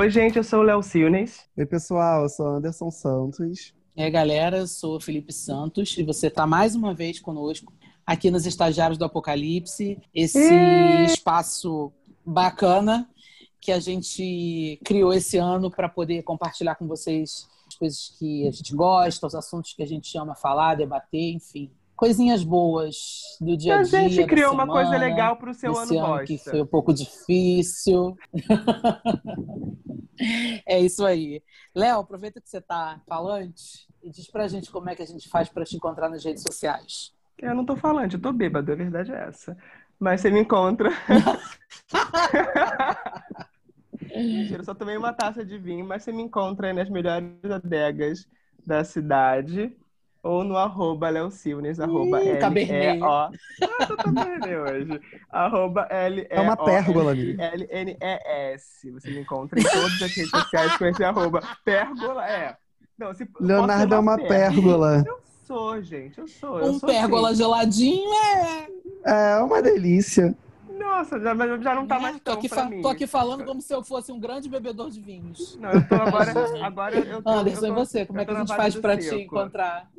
Oi, gente, eu sou o Léo Silnes. Oi, pessoal, eu sou Anderson Santos. E aí, galera, eu sou o Felipe Santos e você está mais uma vez conosco aqui nos Estagiários do Apocalipse, esse e... espaço bacana que a gente criou esse ano para poder compartilhar com vocês as coisas que a gente gosta, os assuntos que a gente ama falar, debater, enfim coisinhas boas do dia a dia. A gente criou uma coisa legal para o seu ano, ano bosta. que foi um pouco difícil. é isso aí. Léo, aproveita que você está falante e diz para a gente como é que a gente faz para te encontrar nas redes sociais. Eu não estou falante, eu estou bêbado, a verdade é essa. Mas você me encontra. Mentira, eu só tomei uma taça de vinho, mas você me encontra aí nas melhores adegas da cidade ou no arroba Léo Silnes, arroba L-E-O. Ah, tô tabernê hoje. Arroba L-E-O. É uma pérgola, L-N-E-S. Você me encontra em todas as redes sociais com esse arroba. Pérgola, é. Não, se, Leonardo é uma pérgola. Eu sou, gente, eu sou. Eu um sou pérgola assim. geladinho é... É uma delícia. Nossa, já, já não tá é, mais tão tô aqui, fa tô aqui falando como se eu fosse um grande bebedor de vinhos. Não, eu tô agora. agora eu tô, Anderson, eu tô, e você? Como é que a gente faz pra te encontrar?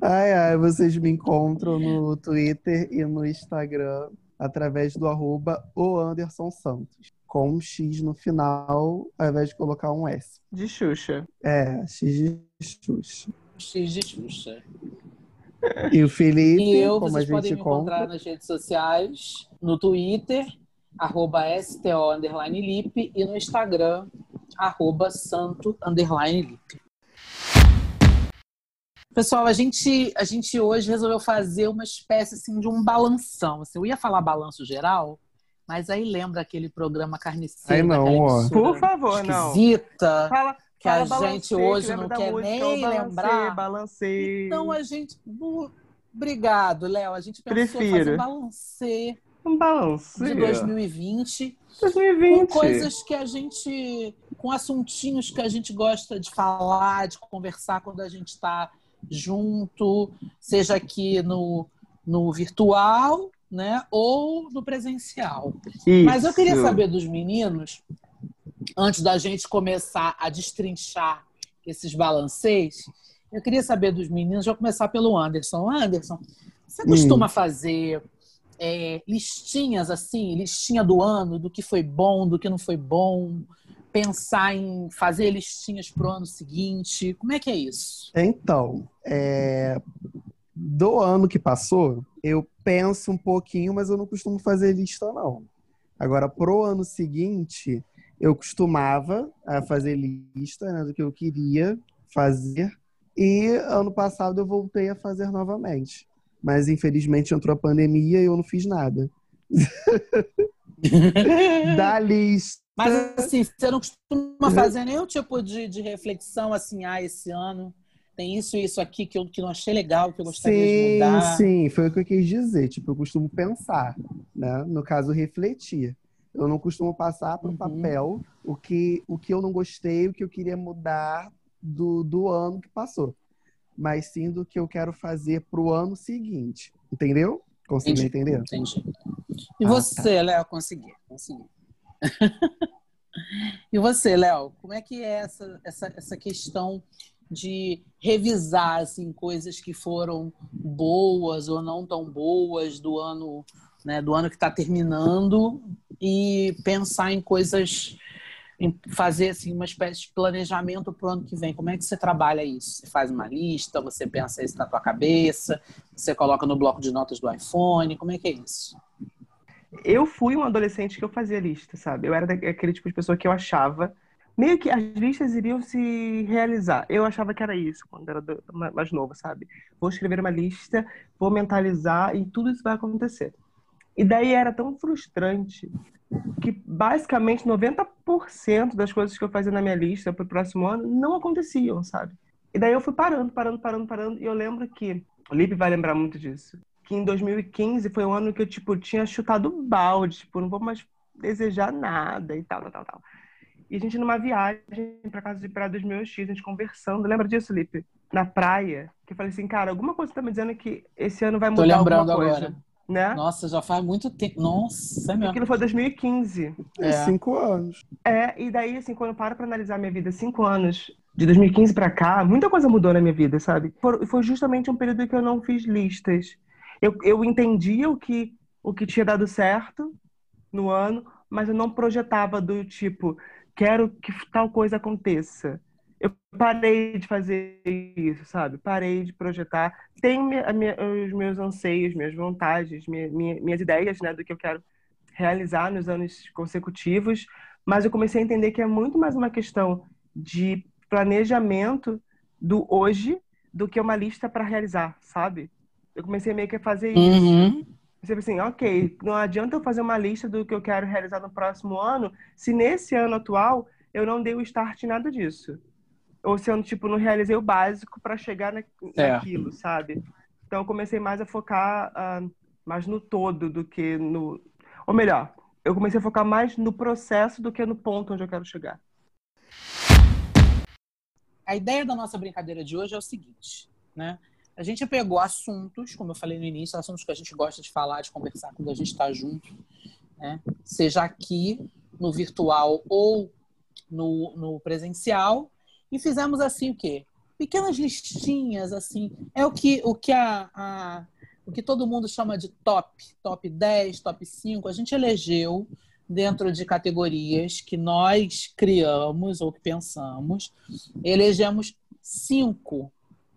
Ai, ai, vocês me encontram no Twitter e no Instagram através do arroba o Anderson Santos. Com um X no final, ao invés de colocar um S. De Xuxa. É, X de Xuxa. X de Xuxa. E o Felipe, e eu, como vocês a gente podem me encontrar nas redes sociais, no Twitter, arroba STO underline Lip, e no Instagram, arroba santo underline Lip. Pessoal, a gente, a gente hoje resolveu fazer uma espécie assim, de um balanção. Assim, eu ia falar balanço geral, mas aí lembra aquele programa Carniceiro? Aí não, ó. Por favor, esquisita, não. Fala, que a gente hoje não quer música, nem balancei, lembrar. Balancei. Então a gente. Obrigado, Léo. A gente pensou Prefiro. fazer um balancê Um balancei. de 2020 2020. com coisas que a gente. com assuntinhos que a gente gosta de falar, de conversar quando a gente está junto, seja aqui no, no virtual, né? Ou no presencial. Isso. Mas eu queria saber dos meninos, antes da gente começar a destrinchar esses balanceios, eu queria saber dos meninos, vou começar pelo Anderson. Anderson, você costuma fazer é, listinhas assim, listinha do ano, do que foi bom, do que não foi bom? Pensar em fazer listinhas pro ano seguinte? Como é que é isso? Então, é, do ano que passou, eu penso um pouquinho, mas eu não costumo fazer lista, não. Agora, pro ano seguinte, eu costumava a fazer lista né, do que eu queria fazer. E ano passado eu voltei a fazer novamente. Mas infelizmente entrou a pandemia e eu não fiz nada. da lista. Mas assim, você não costuma fazer nenhum tipo de, de reflexão assim, ah, esse ano tem isso e isso aqui que eu que não achei legal, que eu gostaria sim, de mudar. Sim, foi o que eu quis dizer. Tipo, eu costumo pensar, né? No caso, refletir. Eu não costumo passar para o Uhum. papel o que, o que eu não gostei, o que eu queria mudar do, do ano que passou. Mas sim do que eu quero fazer para o ano seguinte. Entendeu? Conseguiu Entendi. entender? Entendi. E Ah, você, Léo? Consegui, consegui. e você, Léo? Como é que é essa, essa, essa questão de revisar assim, coisas que foram boas ou não tão boas do ano, né, do ano que está terminando e pensar em coisas, em fazer assim, uma espécie de planejamento para o ano que vem. Como é que você trabalha isso? Você faz uma lista, você pensa isso na tua cabeça, você coloca no bloco de notas do iPhone, como é que é isso? Eu fui um adolescente que eu fazia lista, sabe? Eu era aquele tipo de pessoa que eu achava meio que as listas iriam se realizar. Eu achava que era isso quando era mais novo, sabe? Vou escrever uma lista, vou mentalizar e tudo isso vai acontecer. E daí era tão frustrante que basicamente 90% das coisas que eu fazia na minha lista para o próximo ano não aconteciam, sabe? E daí eu fui parando, parando, parando, parando. E eu lembro que, o Lipe vai lembrar muito disso, que em 2015 foi um ano que eu, tipo, tinha chutado o balde, tipo, não vou mais desejar nada e tal, tal, tal, tal. E a gente numa viagem pra casa de praia dos meus tios, a gente conversando. Lembra disso, Lipe? Na praia. Que eu falei assim, cara, alguma coisa tá me dizendo que esse ano vai Tô mudar lembrando alguma coisa. agora. Né? Nossa, já faz muito tempo. Nossa, é mesmo. Aquilo foi 2015. É. É. Cinco anos. É, e daí, assim, quando eu paro pra analisar minha vida cinco anos, de 2015 pra cá, muita coisa mudou na minha vida, sabe? Foi, foi justamente um período que eu não fiz listas. Eu, eu entendia o que, o que tinha dado certo no ano, mas eu não projetava do tipo, quero que tal coisa aconteça. Eu parei de fazer isso, sabe? Parei de projetar. Tenho minha- os meus anseios, minhas vontades, minha- minha- minhas ideias, né, do que eu quero realizar nos anos consecutivos, mas eu comecei a entender que é muito mais uma questão de planejamento do hoje do que uma lista para realizar, sabe? Eu comecei meio que a fazer isso. Uhum. Você assim, ok, não adianta eu fazer uma lista do que eu quero realizar no próximo ano, se nesse ano atual eu não dei o start em nada disso. Ou se eu, tipo, não realizei o básico para chegar na, É. naquilo, sabe? Então eu comecei mais a focar ah, mais no todo do que no... Ou melhor, eu comecei a focar mais no processo do que no ponto onde eu quero chegar. A ideia da nossa brincadeira de hoje é o seguinte, né? A gente pegou assuntos, como eu falei no início, assuntos que a gente gosta de falar, de conversar quando a gente está junto, né? Seja aqui no virtual ou no, no presencial, e fizemos assim o quê? Pequenas listinhas, assim. É o que, o que a, a- o que todo mundo chama de top, top 10, top 5. A gente elegeu dentro de categorias que nós criamos ou que pensamos elegemos cinco,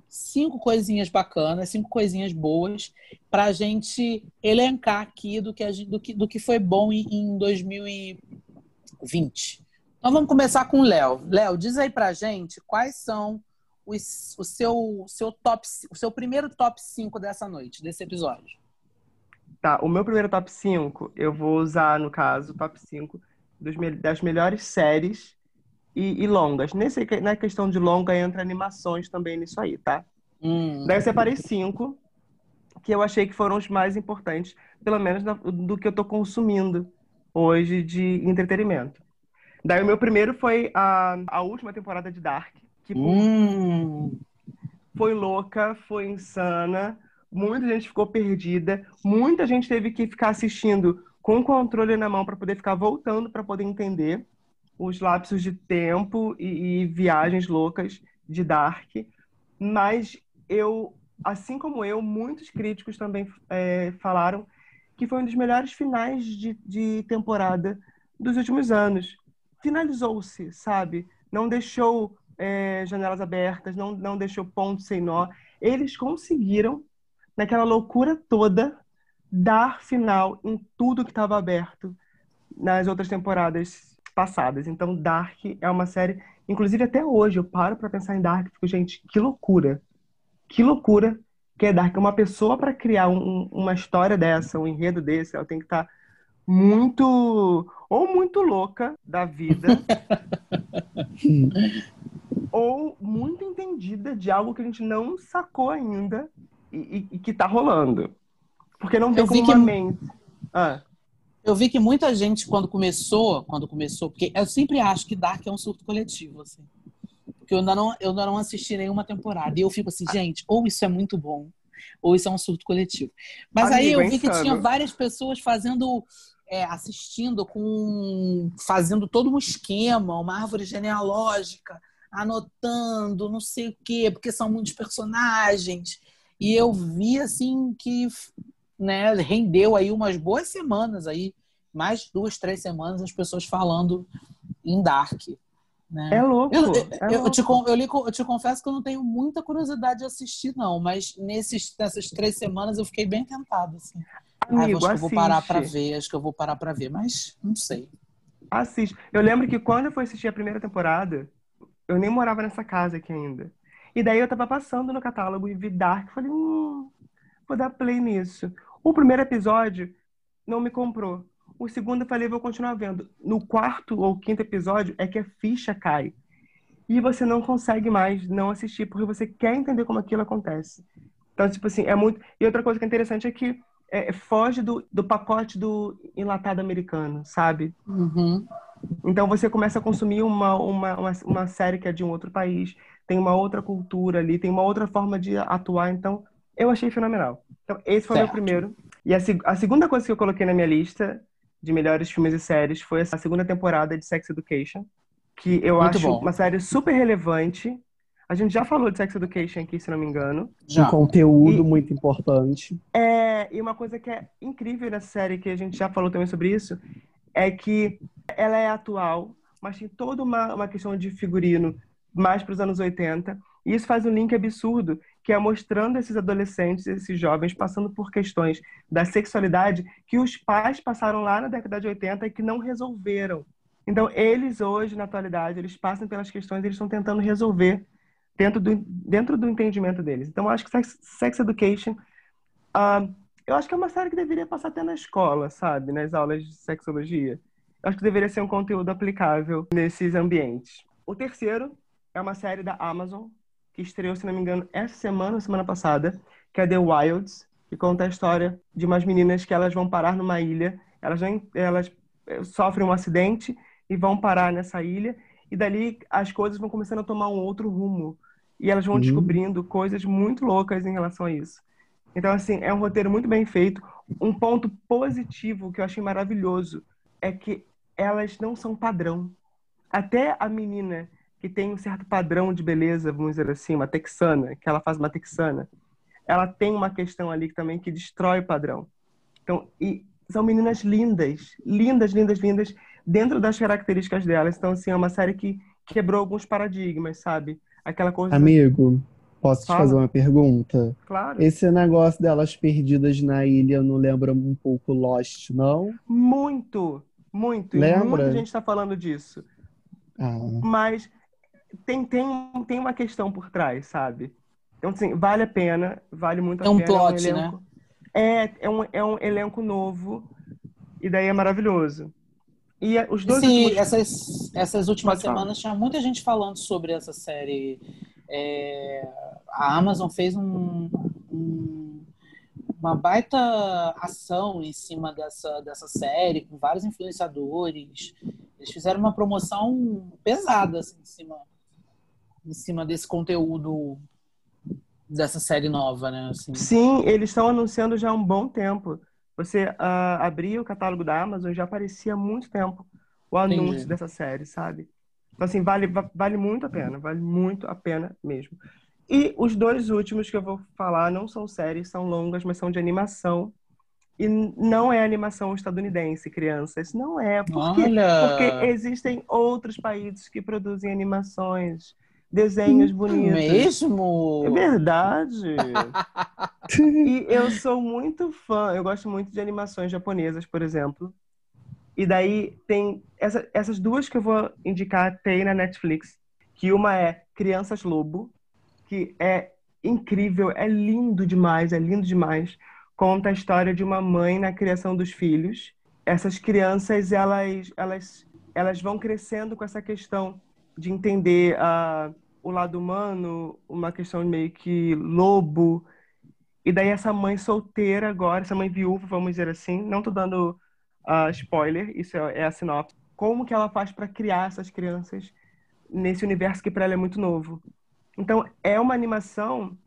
cinco coisinhas bacanas, cinco coisinhas boas para a gente elencar aqui do que, gente- do que, do que foi bom em, em 2020. Então vamos começar com o Léo. Léo, diz aí pra gente quais são os, o seu, seu top, o seu primeiro top 5 dessa noite, desse episódio. Tá, o meu primeiro top 5, eu vou usar, no caso, o top 5 dos, das melhores séries e, e longas. Nesse, na questão de longa, entra animações também nisso aí, tá? Hum, Daí eu separei cinco que eu achei que foram os mais importantes, pelo menos do que eu tô consumindo hoje de entretenimento. Daí o meu primeiro foi a, a última temporada de Dark, que hum, foi louca, foi insana, muita gente ficou perdida, muita gente teve que ficar assistindo com o controle na mão para poder ficar voltando para poder entender os lapsos de tempo e, e viagens loucas de Dark. Mas eu, assim como eu, muitos críticos também é, falaram que foi um dos melhores finais de, de temporada dos últimos anos. Finalizou-se, sabe? Não deixou é, janelas abertas, não, não deixou ponto sem nó. Eles conseguiram, naquela loucura toda, dar final em tudo que estava aberto nas outras temporadas passadas. Então, Dark é uma série. Inclusive, até hoje, eu paro pra pensar em Dark e fico, gente, que loucura. Que loucura que é Dark. Uma pessoa, para criar um- uma história dessa, um enredo desse, ela tem que estar muito. Ou muito louca da vida, ou muito entendida de algo que a gente não sacou ainda e, e- que tá rolando. Porque não tem vi como que- mente. Ah, Eu vi que muita gente, quando começou, quando começou, porque eu sempre acho que Dark é um surto coletivo, assim. Porque eu ainda não, eu ainda não assisti nenhuma temporada. E eu fico assim, gente, ou isso é muito bom, ou isso é um surto coletivo. Mas aí Amigo, eu é vi que insano. tinha várias pessoas fazendo, é, assistindo com. fazendo todo um esquema, uma árvore genealógica, anotando, não sei o quê, porque são muitos personagens. E eu vi assim que né, rendeu aí umas boas semanas aí, mais duas, três semanas, as pessoas falando em Dark. Né? é louco. Eu, é eu- eu louco. te, eu, co- eu te confesso que eu não tenho muita curiosidade de assistir, não, mas nesses, nessas três semanas eu fiquei bem tentada. Assim. Ai, Amigo, acho que eu vou parar pra ver, acho que eu vou parar pra ver, mas não sei. Assiste. Eu lembro que quando eu fui assistir a primeira temporada, eu nem morava nessa casa aqui ainda. E daí eu tava passando no catálogo e vi Dark. Falei, hum, vou dar play nisso. O primeiro episódio não me comprou. O segundo eu falei, vou continuar vendo. No quarto ou quinto episódio é que a ficha cai. E você não consegue mais não assistir, porque você quer entender como aquilo acontece. Então, tipo assim, é muito. E outra coisa que é interessante é que é, foge do, do pacote do enlatado americano, sabe? Uhum. Então você começa a consumir uma, uma, uma, uma série que é de um outro país, tem uma outra cultura ali, tem uma outra forma de atuar. Então, eu achei fenomenal. Então, esse foi o meu primeiro. E a, a segunda coisa que eu coloquei na minha lista de melhores filmes e séries foi a segunda temporada de Sex Education, que eu Muito acho bom. uma série super relevante. A gente já falou de Sex Education aqui, se não me engano. Já. Um conteúdo E- muito importante. É, e uma coisa que é incrível nessa série, que a gente já falou também sobre isso, é que ela é atual, mas tem toda uma, uma questão de figurino mais para os anos 80. E isso faz um link absurdo, que é mostrando esses adolescentes, esses jovens, passando por questões da sexualidade que os pais passaram lá na década de 80 e que não resolveram. Então, eles hoje, na atualidade, eles passam pelas questões, eles estão tentando resolver dentro do, dentro do entendimento deles. Então, eu acho que Sex, Sex Education, ah, eu acho que é uma série que deveria passar até na escola, sabe? Nas aulas de sexologia. Eu acho que deveria ser um conteúdo aplicável nesses ambientes. O terceiro é uma série da Amazon, que estreou, se não me engano, essa semana semana passada, que é The Wilds, que conta a história de umas meninas que elas vão parar numa ilha, elas, não, elas eh, sofrem um acidente e vão parar nessa ilha, e dali as coisas vão começando a tomar um outro rumo. E elas vão Uhum. descobrindo coisas muito loucas em relação a isso. Então, assim, é um roteiro muito bem feito. Um ponto positivo que eu achei maravilhoso é que elas não são padrão. Até a menina que tem um certo padrão de beleza, vamos dizer assim, uma texana, que ela faz uma texana, ela tem uma questão ali também que destrói o padrão. Então, e são meninas lindas, lindas, lindas, lindas, dentro das características delas. Então, assim, é uma série que quebrou alguns paradigmas, sabe? Aquela coisa. Amigo, posso te Fala. fazer uma pergunta? Claro. Esse negócio delas perdidas na ilha não lembra um pouco Lost, não? Muito, muito. E Lembra? muita gente está falando disso. Ah, Mas tem, tem, tem uma questão por trás, sabe? Então, assim, vale a pena, vale muito a É um pena. plot, elenco... É, é um, é um elenco novo, e daí é maravilhoso. E é- os dois Sim, últimos... essas, essas últimas Pode falar. semanas tinha muita gente falando sobre essa série. É, a Amazon fez um- um- uma baita ação em cima dessa, dessa série, com vários influenciadores. Eles fizeram uma promoção pesada assim, em, cima, em cima desse conteúdo dessa série nova, né? Assim. Sim, eles estão anunciando já há um bom tempo. Você ah, abria o catálogo da Amazon já aparecia há muito tempo o anúncio Entendi. dessa série, sabe? Então, assim, vale, va- vale muito a pena, vale muito a pena mesmo. E os dois últimos que eu vou falar não são séries, são longas, mas são de animação. E não é animação estadunidense, crianças. Não é. Por quê? Porque existem outros países que produzem animações, desenhos bonitos. Mesmo? É verdade. E eu sou muito fã, eu gosto muito de animações japonesas, por exemplo. E daí tem essa- essas duas que eu vou indicar tem na Netflix, que uma é Crianças Lobo, que é incrível, é lindo demais, é lindo demais. Conta a história de uma mãe na criação dos filhos. Essas crianças, elas, elas, elas vão crescendo com essa questão de entender ah, o lado humano, uma questão meio que lobo, e daí essa mãe solteira agora, essa mãe viúva, vamos dizer assim, não tô dando ah, spoiler, isso é, é a sinopse. Como que ela faz para criar essas crianças nesse universo que para ela é muito novo? Então, é uma animação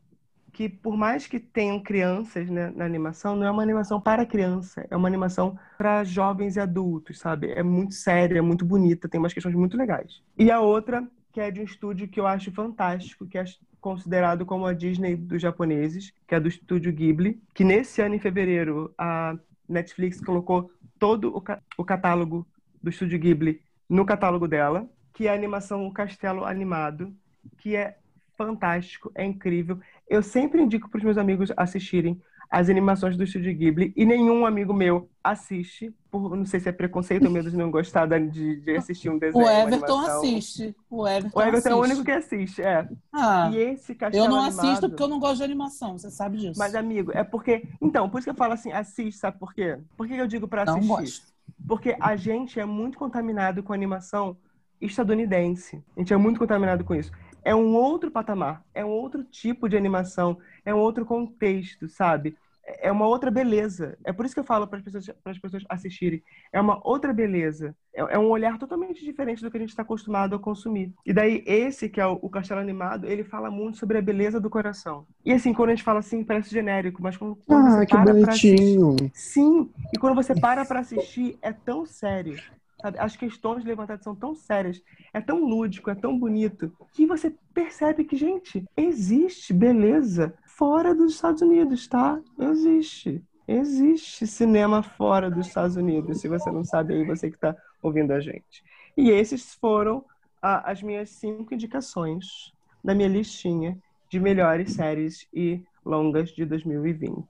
que, por mais que tenham crianças né, na animação, não é uma animação para criança, é uma animação para jovens e adultos, sabe? É muito séria, é muito bonita, tem umas questões muito legais. E a outra, que é de um estúdio que eu acho fantástico, que é considerado como a Disney dos japoneses, que é do estúdio Ghibli, que nesse ano, em fevereiro, a Netflix colocou todo o, ca- o catálogo do estúdio Ghibli no catálogo dela, que é a animação O Castelo Animado, que é fantástico, é incrível. Eu sempre indico para os meus amigos assistirem as animações do estúdio Ghibli e nenhum amigo meu assiste, por não sei se é preconceito ou medo de não gostar de, de assistir um desenho. O Everton assiste. O Everton, O Everton é o assiste. único que assiste, é. Ah, E esse castelo eu não animado... assisto porque eu não gosto de animação, você sabe disso. Mas, amigo, é porque. Então, por isso que eu falo assim, assiste, sabe por quê? Por que eu digo pra não assistir? gosto. Porque a gente é muito contaminado com animação estadunidense. A gente é muito contaminado com isso. É um outro patamar, é um outro tipo de animação, é um outro contexto, sabe? é uma outra beleza. É por isso que eu falo para as pessoas, pessoas assistirem. É uma outra beleza. É, é, um olhar totalmente diferente do que a gente está acostumado a consumir. E daí, esse, que é o, o, Castelo Animado, ele fala muito sobre a beleza do coração. E assim, quando a gente fala assim, parece genérico, mas quando, quando ah, você que para bonitinho. Assistir, sim, e quando você para para assistir, é tão sério. Sabe? As questões levantadas são tão sérias, é tão lúdico, é tão bonito, que você percebe que, gente, existe beleza fora dos Estados Unidos, tá? Existe. Existe cinema fora dos Estados Unidos. Se você não sabe, aí você que está ouvindo a gente. E esses foram as minhas cinco indicações da minha listinha de melhores séries e longas de 2020.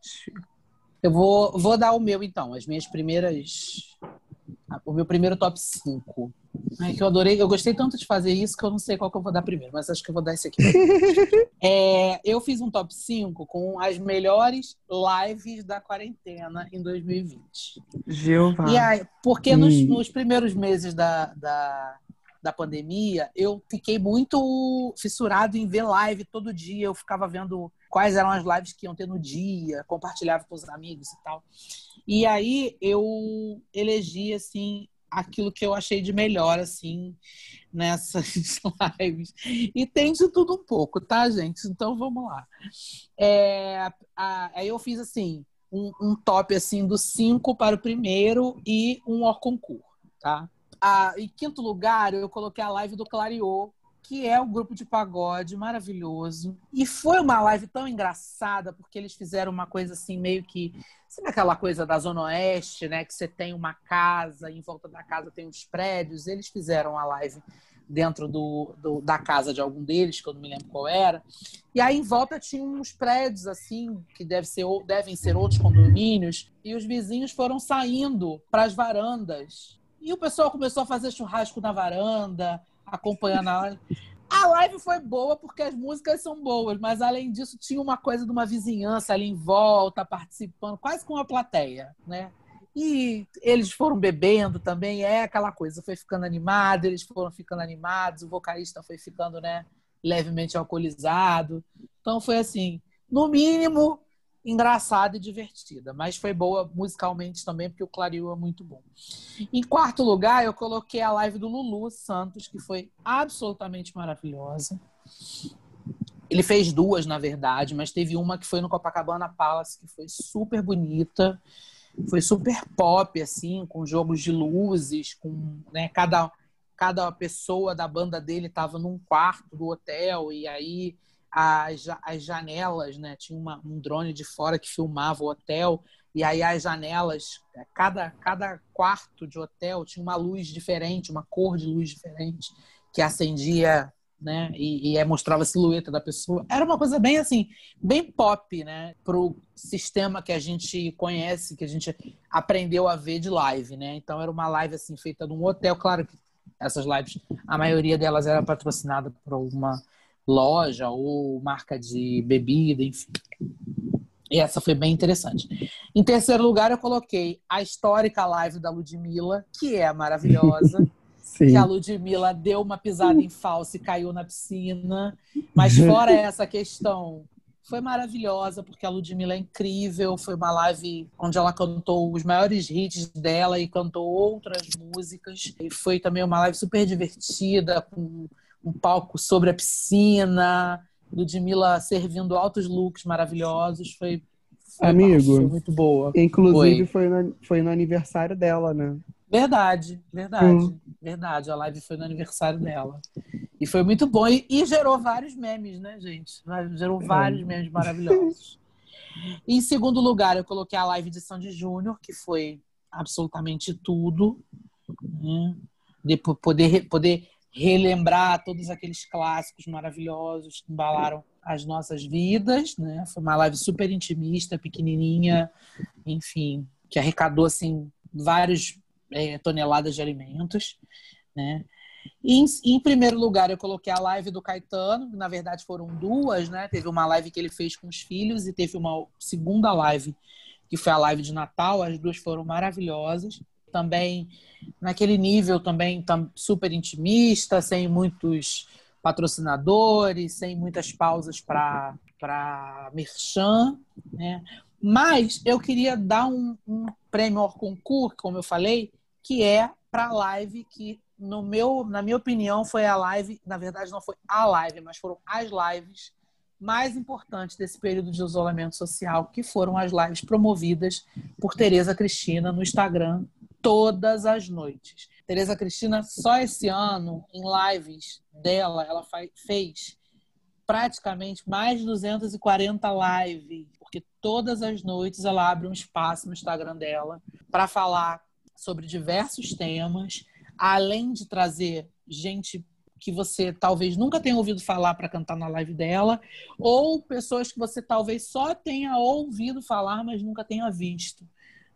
Eu vou, vou dar o meu, então. As minhas primeiras o meu primeiro top 5. Ai, que eu adorei, eu gostei tanto de fazer isso que eu não sei qual que eu vou dar primeiro, mas acho que eu vou dar esse aqui. é, eu fiz um top 5 com as melhores lives da quarentena em 2020. Jeová. E aí, porque nos, nos primeiros meses da, da, da pandemia, eu fiquei muito fissurado em ver live todo dia. Eu ficava vendo quais eram as lives que iam ter no dia, compartilhava com os amigos e tal. E aí eu elegi assim aquilo que eu achei de melhor assim nessas lives. E tem de tudo um pouco, tá, gente? Então vamos lá. É, a, aí eu fiz assim um, um top assim do cinco para o primeiro e um hors concours, tá? Ah, em quinto lugar, eu coloquei a live do Clariô, que é o grupo de pagode maravilhoso. E foi uma live tão engraçada, porque eles fizeram uma coisa assim, meio que. Sabe aquela coisa da Zona Oeste, né? Que você tem uma casa, em volta da casa tem uns prédios. Eles fizeram a live dentro do, do, da casa de algum deles, que eu não me lembro qual era. E aí em volta tinha uns prédios assim, que deve ser, devem ser outros condomínios, e os vizinhos foram saindo para as varandas. E o pessoal começou a fazer churrasco na varanda, acompanhando a live. A live foi boa porque as músicas são boas, mas além disso tinha uma coisa de uma vizinhança ali em volta, participando, quase com uma plateia, né? E eles foram bebendo também, é aquela coisa, foi ficando animado, eles foram ficando animados, o vocalista foi ficando, né, levemente alcoolizado. Então foi assim, no mínimo engraçada e divertida, mas foi boa musicalmente também, porque o Clario é muito bom. Em quarto lugar, eu coloquei a live do Lulu Santos, que foi absolutamente maravilhosa. Ele fez duas, na verdade, mas teve uma que foi no Copacabana Palace, que foi super bonita. Foi super pop, assim, com jogos de luzes, com né, cada, cada pessoa da banda dele estava num quarto do hotel, e aí as, as janelas, né? Tinha uma, um drone de fora que filmava o hotel, e aí as janelas, é, cada, cada quarto de hotel tinha uma luz diferente, uma cor de luz diferente, que acendia, né? E, e mostrava a silhueta da pessoa. Era uma coisa bem assim, bem pop, né? Pro sistema que a gente conhece, que a gente aprendeu a ver de live, né? Então era uma live assim feita num hotel, claro que essas lives, a maioria delas era patrocinada por uma loja ou marca de bebida, enfim. E essa foi bem interessante. Em terceiro lugar, eu coloquei a histórica live da Ludmilla, que é maravilhosa. Sim. Que a Ludmilla deu uma pisada em falso e caiu na piscina. Mas fora essa questão, foi maravilhosa, porque a Ludmilla é incrível. Foi uma live onde ela cantou os maiores hits dela e cantou outras músicas. E foi também uma live super divertida, com um palco sobre a piscina, Ludmilla servindo altos looks maravilhosos. Foi, foi Amigo, foi muito boa. Inclusive, foi. Foi, no, foi no aniversário dela, né? Verdade, verdade, hum. verdade. A live foi no aniversário dela. E foi muito bom. E, e gerou vários memes, né, gente? Gerou vários memes maravilhosos. em segundo lugar, eu coloquei a live de Sandy Júnior, que foi absolutamente tudo. Né? De poder, poder relembrar todos aqueles clássicos maravilhosos que embalaram as nossas vidas, né? Foi uma live super intimista, pequenininha, enfim, que arrecadou assim várias é, toneladas de alimentos, né? E, em, primeiro lugar, eu coloquei a live do Caetano, que na verdade foram duas, né? Teve uma live que ele fez com os filhos e teve uma segunda live, que foi a live de Natal. As duas foram maravilhosas também naquele nível também super intimista, sem muitos patrocinadores, sem muitas pausas para para merchan, né? Mas eu queria dar um, um prêmio ao concurso, como eu falei, que é para a live que no meu, na minha opinião, foi a live, na verdade não foi a live, mas foram as lives mais importantes desse período de isolamento social, que foram as lives promovidas por Tereza Cristina no Instagram todas as noites. Tereza Cristina, só esse ano, em lives dela, ela fez praticamente mais de 240 lives, porque todas as noites ela abre um espaço no Instagram dela para falar sobre diversos temas, além de trazer gente que você talvez nunca tenha ouvido falar para cantar na live dela, ou pessoas que você talvez só tenha ouvido falar, mas nunca tenha visto.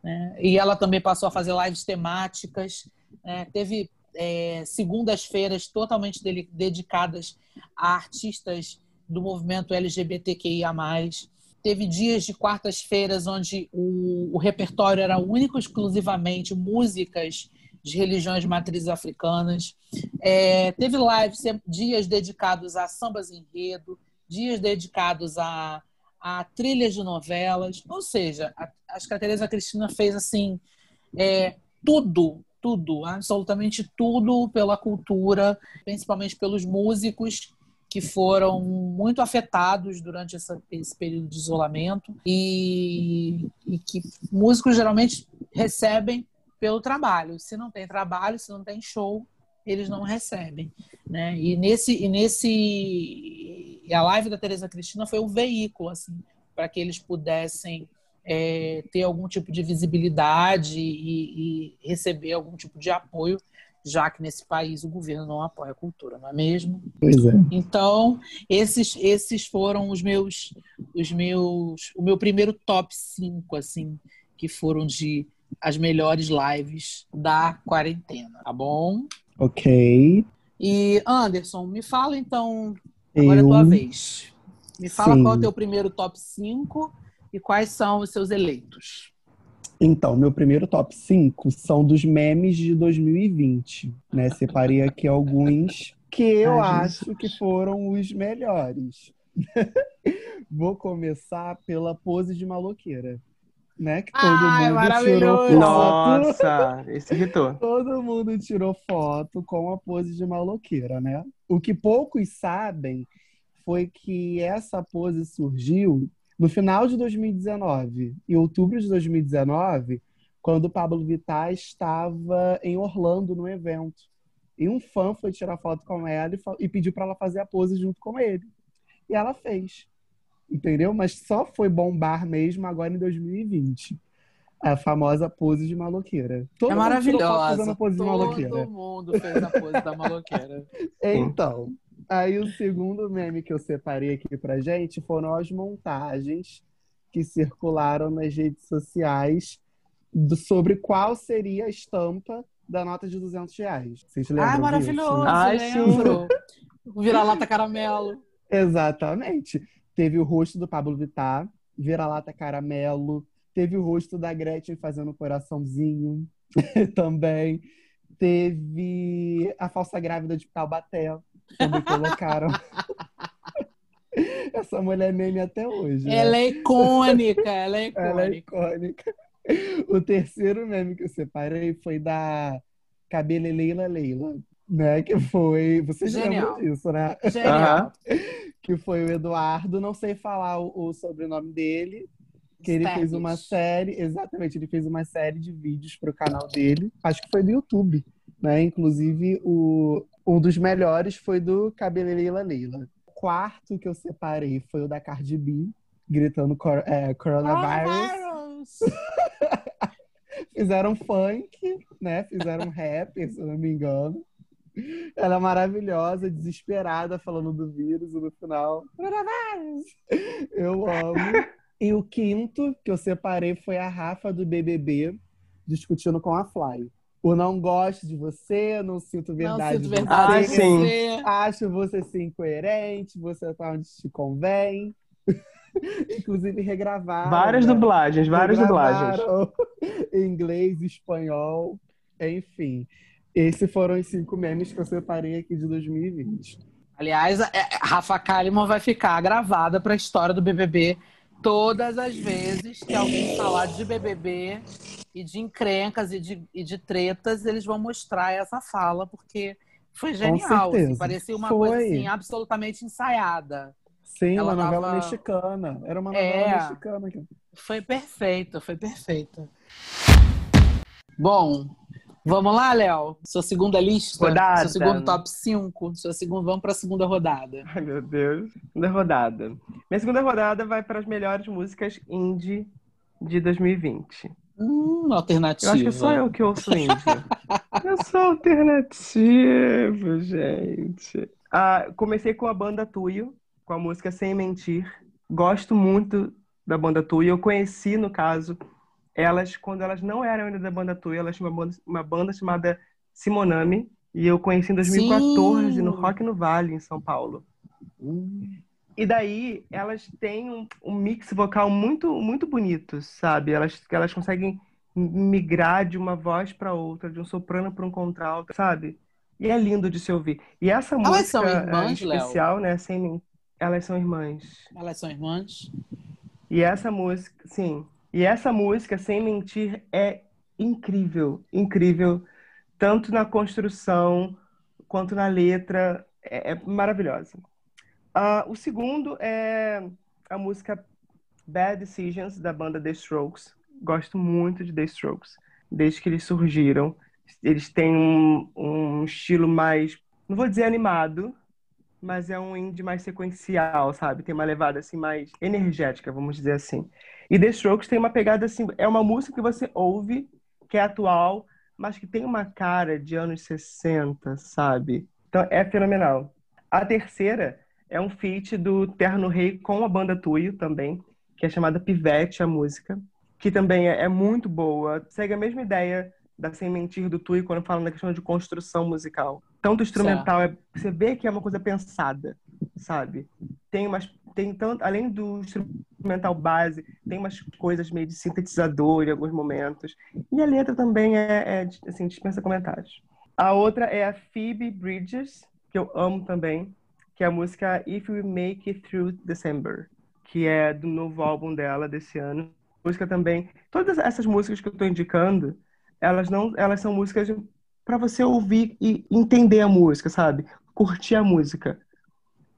Né? E ela também passou a fazer lives temáticas, né? teve é, segundas-feiras totalmente dedicadas a artistas do movimento LGBTQIA+. Teve dias de quartas-feiras onde o, o repertório era único exclusivamente músicas de religiões matrizes africanas. É, teve lives, dias dedicados a sambas enredo, dias dedicados a, a trilhas de novelas. Ou seja, a, acho que a Tereza Cristina fez assim é, tudo, tudo, absolutamente tudo pela cultura, principalmente pelos músicos que foram muito afetados durante essa, esse período de isolamento e, e que músicos geralmente recebem pelo trabalho. Se não tem trabalho, se não tem show, eles não recebem, né? E nesse e nesse e a live da Teresa Cristina foi um veículo assim para que eles pudessem é, ter algum tipo de visibilidade e, e, receber algum tipo de apoio, já que nesse país o governo não apoia a cultura, não é mesmo? Pois é. Então esses esses foram os meus os meus o meu primeiro top 5 assim que foram de as melhores lives da quarentena, tá bom? Ok. E Anderson, me fala então, agora Eu... é a tua vez. Me fala Sim. qual é o teu primeiro top 5 e quais são os seus eleitos. Então, meu primeiro top 5 são dos memes de 2020, né? Separei aqui alguns que eu Ai, acho Jesus. que foram os melhores. Vou começar pela pose de maloqueira né? Que todo Ai, mundo tirou foto. Nossa, esse irritou. todo mundo tirou foto com a pose de maloqueira, né? O que poucos sabem foi que essa pose surgiu no final de 2019, em outubro de 2019, quando o Pablo Vittar estava em Orlando no evento. E um fã foi tirar foto com ela e, pediu para ela fazer a pose junto com ele. E ela fez entendeu? Mas só foi bombar mesmo agora em 2020. A famosa pose de maloqueira. Todo é maravilhosa. Pose Todo de maloqueira. mundo fez a pose da maloqueira. então, aí o segundo meme que eu separei aqui pra gente foram as montagens que circularam nas redes sociais do, sobre qual seria a estampa da nota de 200 reais. Vocês lembram Ah, maravilhoso, Ai, lembro. Vira-lata caramelo. Exatamente. Teve o rosto do Pablo Vittar, Vira-Lata Caramelo. Teve o rosto da Gretchen fazendo coraçãozinho também. Teve a falsa grávida de Taubaté. Também colocaram. Essa mulher é meme até hoje. Né? Ela é icônica, ela é icônica. Ela é icônica. O terceiro meme que eu separei foi da Cabeleleila Leila, né? Que foi. Vocês Genial. lembram disso, né? Genial. Que foi o Eduardo, não sei falar o, o sobrenome dele, que ele fez uma série, exatamente, ele fez uma série de vídeos para o canal dele, acho que foi do YouTube, né? Inclusive, o, um dos melhores foi do Cabeleleila Leila. O quarto que eu separei foi o da Cardi B, gritando é, Coronavirus. Fizeram funk, né? Fizeram rap, se eu não me engano. Ela é maravilhosa, desesperada, falando do vírus e no final. Eu amo. E o quinto que eu separei foi a Rafa do BBB discutindo com a Fly. O não gosto de você, não sinto verdade. Não sinto verdade. Ah, sim. Acho você ser incoerente, você tá onde te convém. Inclusive regravaram. Várias né? dublagens, várias dublagens. Em inglês, espanhol, enfim. Esses foram os cinco memes que eu separei aqui de 2020. Aliás, a Rafa Kalimann vai ficar gravada para a história do BBB Todas as vezes que alguém falar de BBB e de encrencas e de, e de tretas, eles vão mostrar essa fala, porque foi genial. Assim, parecia uma foi. coisa assim, absolutamente ensaiada. Sim, Ela uma novela tava... mexicana. Era uma novela é, mexicana. Foi perfeita, foi perfeita. Bom, vamos lá, Léo? Sua segunda lista? Rodada. Seu segundo top 5? Sua segunda... Vamos para a segunda rodada. Ai, meu Deus. Segunda rodada. Minha segunda rodada vai para as melhores músicas indie de 2020. Hum, alternativa. Eu acho que só eu que ouço indie. eu sou alternativo, gente. Ah, comecei com a banda Tuyo, com a música Sem Mentir. Gosto muito da banda Tuyo. Eu conheci, no caso, elas quando elas não eram ainda da banda Tuyo. Elas tinham uma banda, uma banda chamada Simonami. E eu conheci em 2014 Sim. no Rock no Vale, em São Paulo. Hum. E daí elas têm um, um, mix vocal muito muito bonito, sabe? Elas, elas conseguem migrar de uma voz para outra, de um soprano para um contralto, sabe? E é lindo de se ouvir. E essa elas música são irmãs, é especial, Léo? né? Sem elas são irmãs. Elas são irmãs. E essa música, sim. E essa música, sem mentir, é incrível, incrível, tanto na construção quanto na letra, é, é maravilhosa. Uh, o segundo é a música Bad Decisions, da banda The Strokes. Gosto muito de The Strokes, desde que eles surgiram. Eles têm um, um estilo mais, não vou dizer animado, mas é um indie mais sequencial, sabe? Tem uma levada assim mais energética, vamos dizer assim. E The Strokes tem uma pegada assim, é uma música que você ouve, que é atual, mas que tem uma cara de anos 60, sabe? Então é fenomenal. A terceira é um feat do Terno Rei com a banda Tuyo também, que é chamada Pivete, a música, que também é, é muito boa. Segue a mesma ideia da Sem Mentir do Tuyo quando fala na questão de construção musical. Tanto instrumental, é, você vê que é uma coisa pensada, sabe? Tem umas tem tanto, além do instrumental base, tem umas coisas meio de sintetizador em alguns momentos. E a letra também é, é assim, dispensa comentários. A outra é a Phoebe Bridges, que eu amo também, que é a música If We Make It Through December, que é do novo álbum dela desse ano. Música também. Todas essas músicas que eu estou indicando, elas não, elas são músicas para você ouvir e entender a música, sabe? Curtir a música.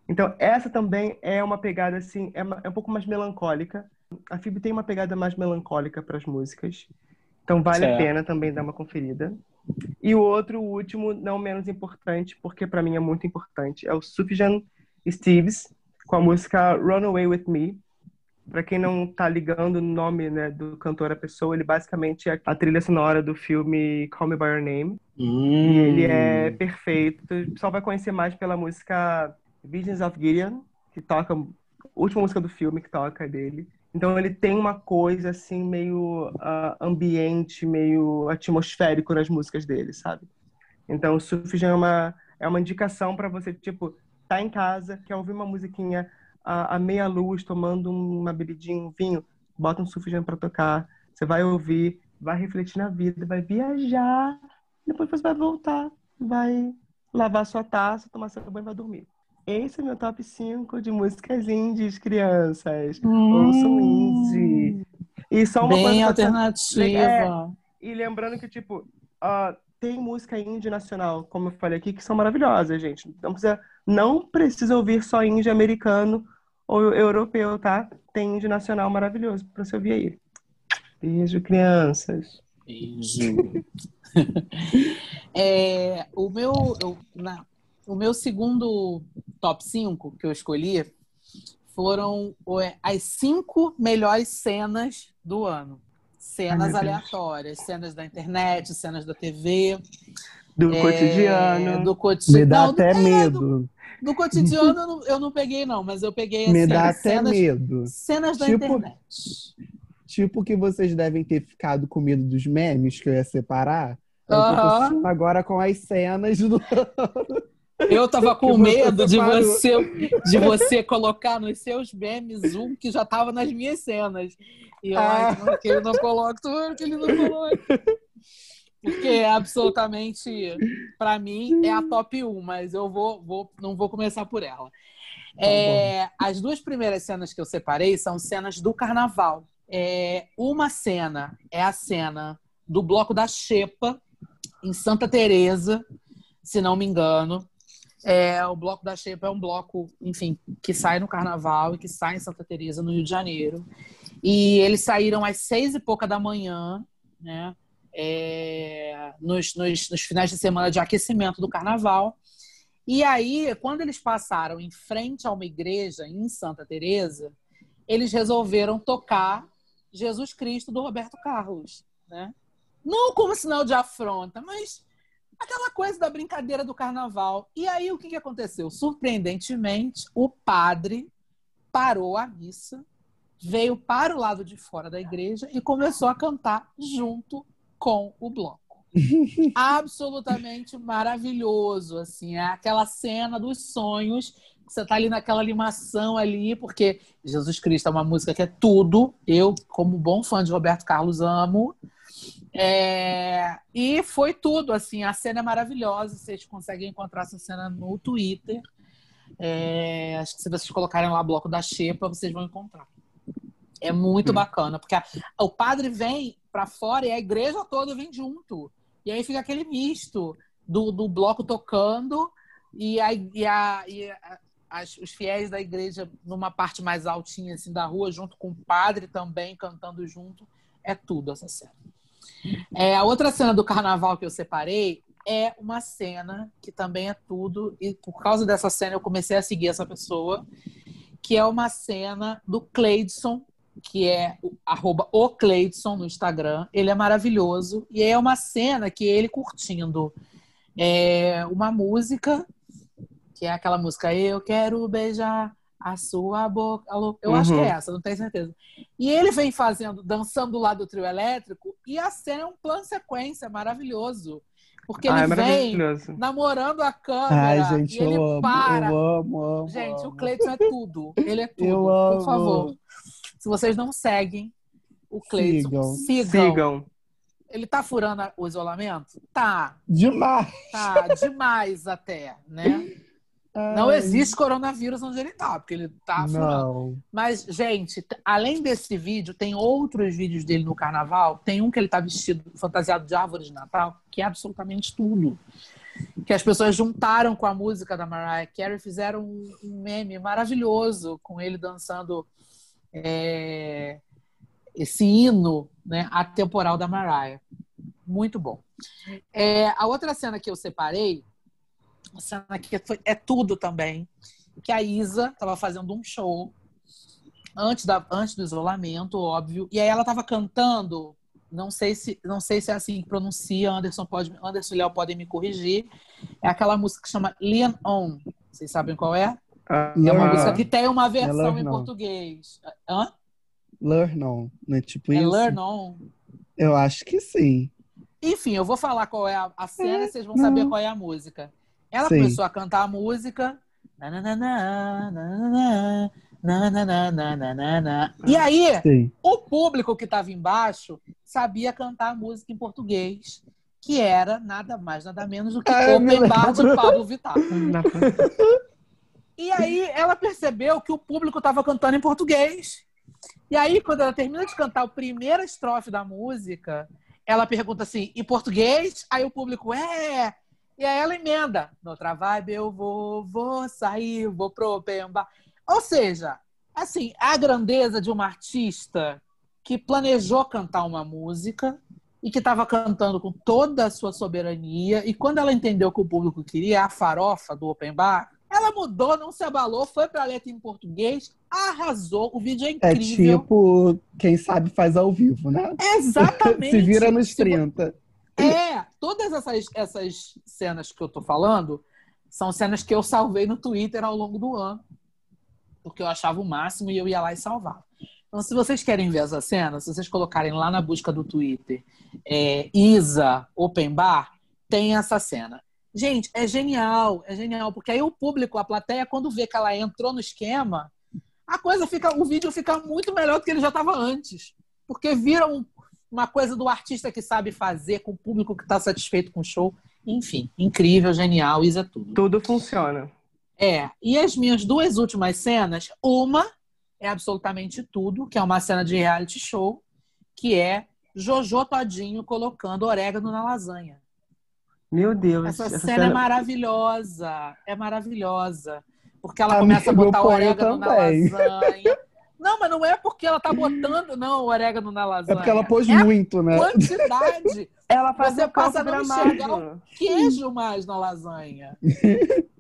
Então, essa também é uma pegada assim, é, uma, é um pouco mais melancólica. A Fib tem uma pegada mais melancólica para as músicas. Então, vale certo. a pena também dar uma conferida. E o outro, o último, não menos importante, porque para mim é muito importante, é o Sufjan Stevens, com a música Runaway With Me. Para quem não tá ligando o nome né, do cantor a pessoa, ele basicamente é a trilha sonora do filme Call Me By Your Name. Hum. E ele é perfeito. Só vai conhecer mais pela música Visions of Gideon, que toca a última música do filme que toca é dele. Então ele tem uma coisa assim meio uh, ambiente, meio atmosférico nas músicas dele, sabe? Então o Sufjan é uma é uma indicação para você tipo tá em casa, quer ouvir uma musiquinha a meia luz, tomando uma bebidinha, um vinho, bota um Sufjan para tocar, você vai ouvir, vai refletir na vida, vai viajar, depois você vai voltar, vai lavar sua taça, tomar seu banho e vai dormir. Esse é meu top 5 de músicas indies, crianças. Hum. Ouçam indie. E só uma Bem coisa alternativa. É, e lembrando que, tipo, uh, tem música indie nacional, como eu falei aqui, que são maravilhosas, gente. Não precisa, não precisa ouvir só indie americano ou europeu, tá? Tem indie nacional maravilhoso pra você ouvir aí. Beijo, crianças. Beijo. é, o meu. Eu, na, o meu segundo top 5 que eu escolhi foram as cinco melhores cenas do ano. Cenas Ai, aleatórias, cenas da internet, cenas da TV. Do é, cotidiano. Do cotidiano. Me dá não, até é, medo. Do, do cotidiano eu não, eu não, peguei, não, mas eu peguei Me dá até cenas, medo. Cenas da tipo, internet. Tipo que vocês devem ter ficado com medo dos memes que eu ia separar. Eu agora com as cenas do. Eu tava com medo de você, de você colocar nos seus memes um que já tava nas minhas cenas. E eu, ah. ai, que ele não coloca, tu que ele não coloca. porque é absolutamente, para mim, é a top 1, mas eu vou, vou, não vou começar por ela. Tá é, as duas primeiras cenas que eu separei são cenas do carnaval. É, uma cena é a cena do bloco da Xepa, em Santa Teresa, se não me engano. É, o bloco da Xepa é um bloco, enfim, que sai no carnaval e que sai em Santa Teresa, no Rio de Janeiro. E eles saíram às seis e pouca da manhã, né? É, nos, nos, nos finais de semana de aquecimento do carnaval. E aí, quando eles passaram em frente a uma igreja em Santa Teresa, eles resolveram tocar Jesus Cristo do Roberto Carlos, né? Não como sinal de afronta, mas aquela coisa da brincadeira do carnaval. E aí o que, que aconteceu? Surpreendentemente, o padre parou a missa, veio para o lado de fora da igreja e começou a cantar junto com o bloco. absolutamente maravilhoso, assim, é aquela cena dos sonhos, você está ali naquela animação ali, porque Jesus Cristo é uma música que é tudo, eu, como bom fã de Roberto Carlos, amo, é... e foi tudo, assim, a cena é maravilhosa, vocês conseguem encontrar essa cena no Twitter, é... acho que se vocês colocarem lá Bloco da Xepa, vocês vão encontrar. É muito hum. bacana, porque a... o padre vem para fora e a igreja toda vem junto. E aí fica aquele misto do, do bloco tocando e, a, e, a, e a, as, os fiéis da igreja numa parte mais altinha assim, da rua, junto com o padre também cantando junto. É tudo essa cena. É, a outra cena do carnaval que eu separei é uma cena que também é tudo, e por causa dessa cena eu comecei a seguir essa pessoa, que é uma cena do Cleidson, que é arroba o Cleidson no Instagram. Ele é maravilhoso. E é uma cena que ele curtindo é, uma música, que é aquela música Eu Quero Beijar a Sua Boca. Eu uhum. acho que é essa, não tenho certeza. E ele vem fazendo, dançando do lado do trio elétrico, e a cena é um plano sequência maravilhoso. Porque ele é vem namorando a câmera Ai, gente, e ele amo, para. Eu amo, amo, gente, amo. o Cleiton é tudo. Ele é tudo. Eu Por amo. favor. Se vocês não seguem o Cleiton, Sigam. sigam. Sigam. Ele tá furando o isolamento? Tá. Demais. Tá, demais até, né? Não existe coronavírus onde ele tá, porque ele tá. Não. Mas, gente, além desse vídeo, tem outros vídeos dele no carnaval. Tem um que ele tá vestido, fantasiado de árvore de Natal, que é absolutamente tudo. Que as pessoas juntaram com a música da Mariah Carey e fizeram um um meme maravilhoso com ele dançando é, esse hino né, atemporal da Mariah. Muito bom. É, a outra cena que eu separei, a cena que foi, é tudo também, que a Isa estava fazendo um show antes, da, antes do isolamento, óbvio, e aí ela estava cantando, não sei se não sei se é assim que pronuncia, Anderson pode, Anderson e Léo podem me corrigir. É aquela música que chama Lean On. Vocês sabem qual é? Ah, É uma música On. que tem uma versão Learn em português. Hã? Learn on, não é tipo É isso? Learn On. Eu acho que sim. Enfim, eu vou falar qual é a, a cena e vocês vão não. saber qual é a música. Ela Sim. começou a cantar a música. nananana, nananana. E aí, Sim. o público que estava embaixo sabia cantar a música em português, que era nada mais, nada menos do que Ah, eu me Open Bar de. Pablo Vittar. E aí ela percebeu que o público estava cantando em português. E aí, quando ela termina de cantar a primeira estrofe da música, ela pergunta assim, em português? Aí o público, é. E aí ela emenda. Noutra vibe eu vou, vou sair, vou pro open bar. Ou seja, assim, a grandeza de uma artista que planejou cantar uma música e que estava cantando com toda a sua soberania. E quando ela entendeu que o público queria a farofa do open bar, ela mudou, não se abalou, foi para a letra em português, arrasou. O vídeo é É incrível. tipo, quem sabe faz ao vivo, né? Exatamente. Se vira nos Se vo- 30. É, todas essas, essas cenas que eu tô falando são cenas que eu salvei no Twitter ao longo do ano, porque eu achava o máximo e eu ia lá e salvava. Então, se vocês querem ver essa cena, se vocês colocarem lá na busca do Twitter é, Isa Open Bar, tem essa cena. Gente, é genial, é genial, porque aí o público, a plateia, quando vê que ela entrou no esquema, a coisa fica, o vídeo fica muito melhor do que ele já estava antes, porque vira um, uma coisa do artista que sabe fazer com o público que está satisfeito com o show. Enfim, incrível, genial, isso é tudo. Tudo funciona. É, e as minhas duas últimas cenas, uma é absolutamente tudo, que é uma cena de reality show, que é Jojo Todinho colocando orégano na lasanha. Meu Deus. Essa, essa cena, é maravilhosa, é maravilhosa. Porque ela Amigo, começa a botar orégano na também. lasanha. Não, mas não é porque ela tá botando, não, o orégano na É lasanha. porque ela pôs É muito, né? quantidade. Ela faz Você passa a não enxergar queijo mais na lasanha.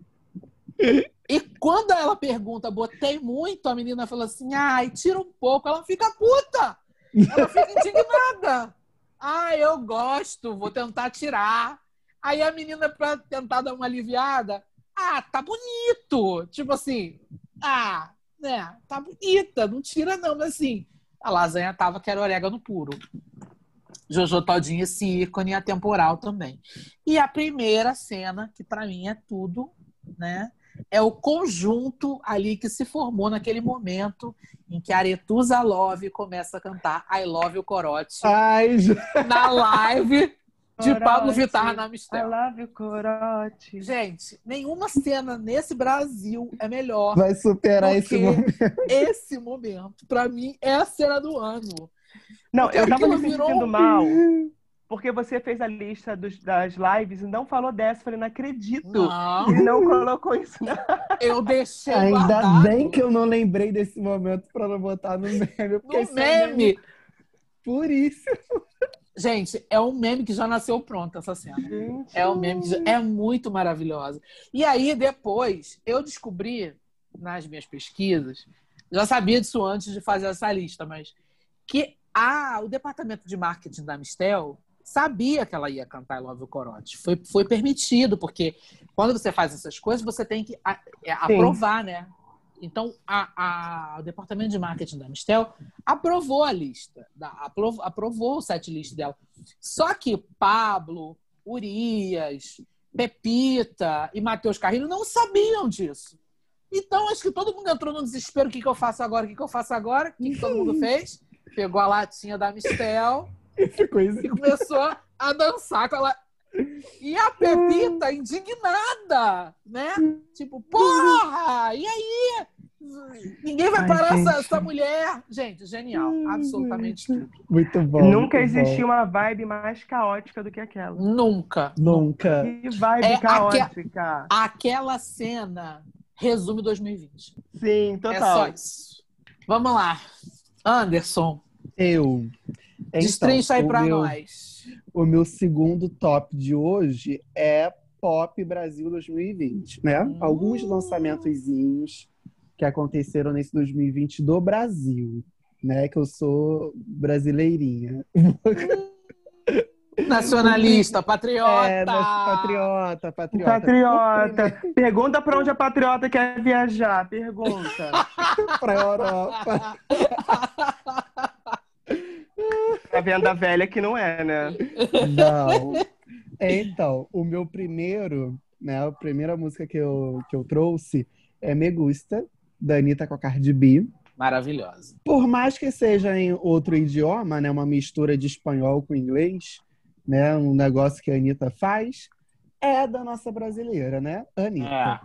E quando ela pergunta, botei muito, a menina fala assim, ai, tira um pouco. Ela fica puta. Ela fica indignada. Ah, eu gosto, vou tentar tirar. Aí a menina, pra tentar dar uma aliviada, ah, tá bonito. Tipo assim, ah, né, tá bonita, não tira não, mas assim, a lasanha tava que era orégano puro. Jojo Todinho, esse ícone atemporal também. E a primeira cena, que pra mim é tudo, né? É o conjunto ali que se formou naquele momento em que a Aretusa Love começa a cantar I Love You Corote Ai, na live de Corote. Pablo Vittar na I Mistel. love you, corote. Gente, nenhuma cena nesse Brasil é melhor vai superar esse momento. esse momento. Pra mim, é a cena do ano. Não, Porque eu tava me virou sentindo mal porque você fez a lista dos- das lives e não falou dessa. Eu falei, não acredito. Não, Ele não colocou isso, não. eu deixei Ainda guardado bem que eu não lembrei desse momento pra não botar no meme. Porque no é meme. Por isso. Gente, é um meme que já nasceu pronto essa cena. É um meme que já- é muito maravilhosa. E aí, depois, eu descobri nas minhas pesquisas, já sabia disso antes de fazer essa lista, mas que a, o departamento de marketing da Mistel sabia que ela ia cantar I Love You Corote. Foi, foi permitido, porque quando você faz essas coisas, você tem que a- é, aprovar, né? Então, a- a- o departamento de marketing da Mistel aprovou a lista, da- aprovou, aprovou o set list dela. Só que Pablo, Urias, Pepita e Matheus Carrilho não sabiam disso. Então, acho que todo mundo entrou no desespero. O que, que eu faço agora? O que, que eu faço agora? O que, que todo mundo fez? Pegou a latinha da Mistel e começou a dançar com ela. E a Pepita indignada, né? Tipo, porra! E aí? Ninguém vai Ai, parar essa, essa mulher. Gente, genial. Absolutamente tudo. Muito bom. Nunca muito bom. existiu uma vibe mais caótica do que aquela. Nunca. Nunca. Que vibe É caótica. Aquela cena resume 2020. Sim, É total. só isso. Vamos lá. Anderson, Eu. Então, destrincha aí o pra meu- nós. O meu segundo top de hoje é Pop Brasil 2020, né? Hum. Alguns lançamentozinhos que aconteceram nesse 2020 do Brasil, né? Que eu sou brasileirinha. Nacionalista, patriota. É, patriota, patriota. Patriota. Pergunta pra onde a patriota quer viajar. Pergunta. Pra Europa. A venda velha que não é, né? Não. Então, o meu primeiro, né? A primeira música que eu, que eu trouxe é Me Gusta, da Anitta com a Cardi B. Maravilhosa. Por mais que seja em outro idioma, né? Uma mistura de espanhol com inglês, né? Um negócio que a Anitta faz, é da nossa brasileira, né? Anitta. É.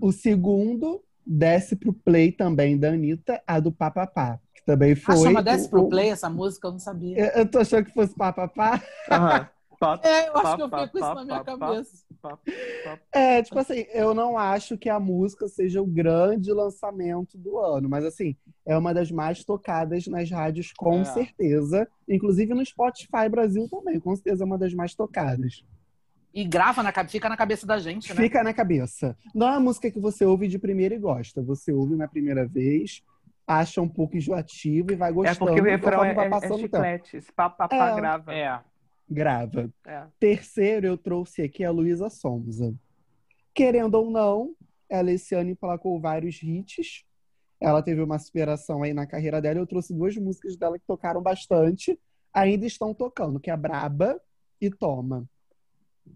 O segundo desce pro play também da Anitta, a do Papapá. Que também foi. Ah, chama Desce pro o- Play essa música? Eu não sabia. Eu, eu tô achando que fosse Papapá. Aham. Pop, É, eu acho que eu fiquei com isso na minha cabeça. É, tipo assim, eu não acho que a música seja o grande lançamento do ano, mas assim, é uma das mais tocadas nas rádios, com É. certeza. Inclusive no Spotify Brasil também, com certeza é uma das mais tocadas. E grava na cabeça, fica na cabeça da gente, né? Fica na cabeça. Não é uma música que você ouve de primeira e gosta. Você ouve na primeira vez, acha um pouco enjoativo e vai É gostando. porque o refrão é, vai é, passando é chiclete. Esse papapá É. grava. É. Grava. É. Terceiro, eu trouxe aqui a Luísa Sonza. Querendo ou não, ela esse ano emplacou vários hits. Ela teve uma superação aí na carreira dela. Eu trouxe duas músicas dela que tocaram bastante. Ainda estão tocando, que é Braba e Toma.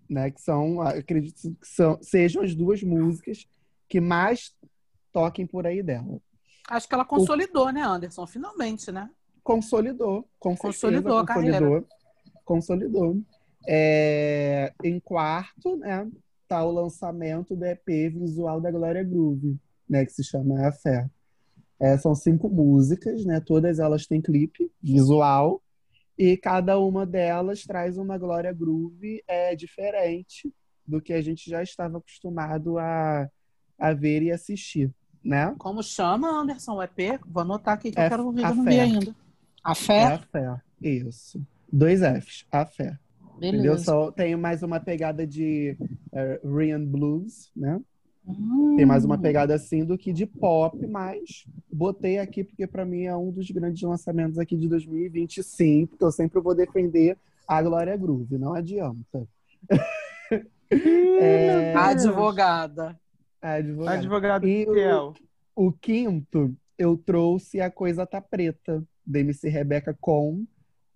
Né? Que são, acredito que são, sejam as duas músicas que mais toquem por aí dela. Acho que ela consolidou, né, Anderson? Finalmente, né? consolidou. Com Consolidou a certeza, consolidou. Consolidou. É, em quarto, né, tá o lançamento do EP visual da Glória Groove, né, que se chama A Fé. É, são cinco músicas, né, todas elas têm clipe visual e cada uma delas traz uma Glória Groove é, diferente do que a gente já estava acostumado a, a ver e assistir, né? Como chama, Anderson, o EP? Vou anotar aqui que eu É quero ver, a eu não vi ainda. A É fé? a fé. Isso. Dois Fs. A fé. Entendeu? Beleza. Só tem mais uma pegada de é, Ryan Blues, né? Hum. Tem mais uma pegada assim do que de pop, mas botei aqui porque para mim é um dos grandes lançamentos aqui de 2020, sim, porque eu sempre vou defender a Glória Groove, não adianta. É, Advogada. a advogada. Advogado E o-. O quinto, eu trouxe A Coisa Tá Preta, da MC Rebeca com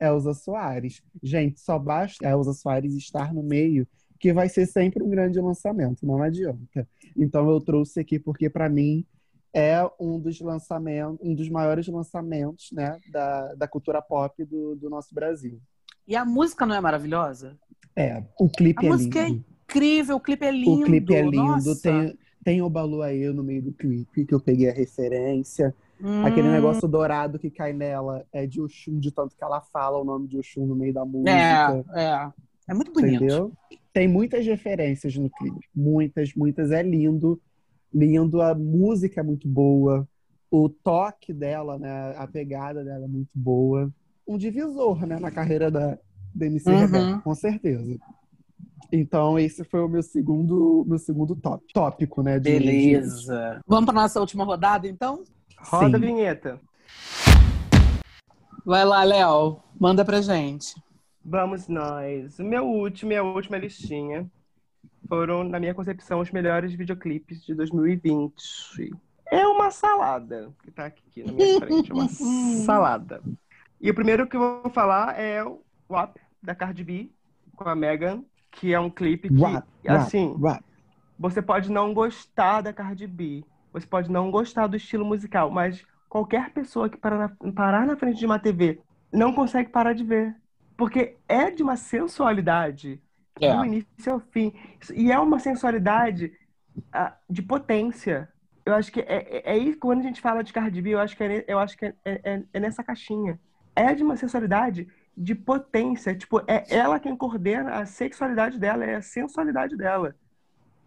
Elza Soares. Gente, só basta Elza Soares estar no meio, que vai ser sempre um grande lançamento, não adianta. Então eu trouxe aqui porque, para mim, é um dos lançamentos, um dos maiores lançamentos né, da, da cultura pop do, do nosso Brasil. E a música não é maravilhosa? É, o clipe A é música é incrível, o clipe é lindo. O clipe é lindo. Nossa. Tem, tem o Balu aí no meio do clipe, que eu peguei a referência. Aquele Hum, negócio dourado que cai nela é de Oxum, de tanto que ela fala o nome de Oxum no meio da música. É, é. É muito bonito. Entendeu? Tem muitas referências no clipe. Muitas, muitas. É lindo. Lindo. A música é muito boa. O toque dela, né? A pegada dela é muito boa. Um divisor, né? Na carreira da, da MC Uhum. Rebeca, com certeza. Então, esse foi o meu segundo, meu segundo top, tópico, né? de- Beleza. Vamos para nossa última rodada, então? Roda a Sim. vinheta. Vai lá, Léo. Manda pra gente. Vamos nós. O meu último e a última listinha foram, na minha concepção, os melhores videoclipes de 2020. É uma salada que tá aqui na minha frente. É uma salada. E o primeiro que eu vou falar é o WAP, da Cardi B, com a Megan, que é um clipe que, Rap, rap, assim, rap. você pode não gostar da Cardi B, você pode não gostar do estilo musical, mas qualquer pessoa que parar na, parar na frente de uma TV não consegue parar de ver. Porque é de uma sensualidade É. do início ao fim. E é uma sensualidade ah, de potência. Eu acho que é, é, é quando a gente fala de Cardi B, eu acho que, é, eu acho que é, é- é nessa caixinha. É de uma sensualidade de potência. Tipo, é ela quem coordena a sexualidade dela, é a sensualidade dela.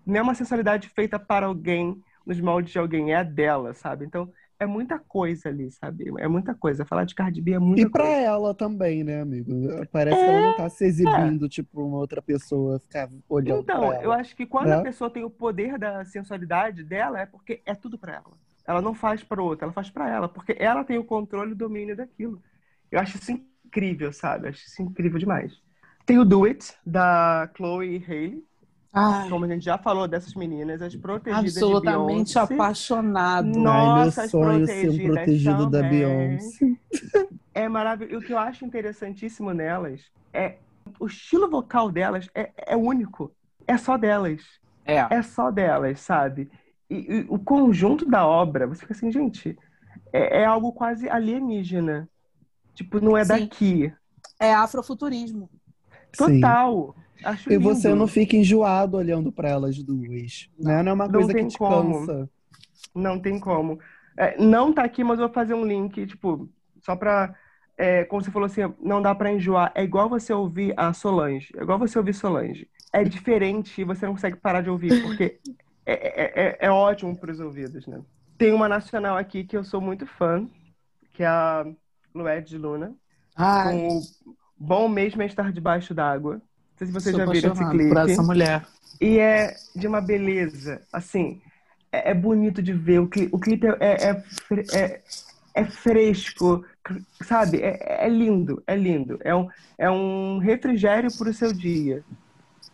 Não é uma sensualidade feita para alguém, nos moldes de alguém, é a dela, sabe? Então, é muita coisa ali, sabe? É muita coisa. Falar de Cardi B é muita E pra coisa. ela também, né, amigo? Parece que ela não tá se exibindo, tipo, uma outra pessoa ficar olhando Então, pra ela. eu acho que quando né? a pessoa tem o poder da sensualidade dela, é porque é tudo pra ela. Ela não faz para outra, ela faz pra ela, porque ela tem o controle e o domínio daquilo. Eu acho isso incrível, sabe? Eu acho isso incrível demais. Tem o Do It, da Chloe Hailey. Ai, Como a gente já falou dessas meninas, as protegidas absolutamente de Beyoncé. apaixonado. Não. Ai, meu Nossa, as sonho ser um protegidas protegido da também. Beyoncé. É maravilhoso. E o que eu acho interessantíssimo nelas é o estilo vocal delas é, é único. É só delas. É. é só delas, sabe? E, e o conjunto da obra, você fica assim, gente, é, é algo quase alienígena. Tipo, não é Sim. daqui. É afrofuturismo. Sim. Acho E você lindo. não fica enjoado olhando pra elas duas. Né? Não é uma Não coisa que te como. cansa. Não tem como. É, não tá aqui, mas eu vou fazer um link, tipo, só pra. é, como você falou assim, não dá pra enjoar. É igual você ouvir a Solange. É igual você ouvir Solange. É diferente e você não consegue parar de ouvir, porque é, é, é- é ótimo pros ouvidos, né? Tem uma nacional aqui que eu sou muito fã, que é a Lued de Luna. Ai, Com o Bom Mesmo é Estar Debaixo d'Água. Sei se vocês sou já viram esse clipe. por essa mulher. E é de uma beleza, assim, é, é bonito de ver. O, cli- o clipe é, é, é, é- é fresco, sabe? É, é lindo, é lindo. É um, é um refrigério pro seu dia,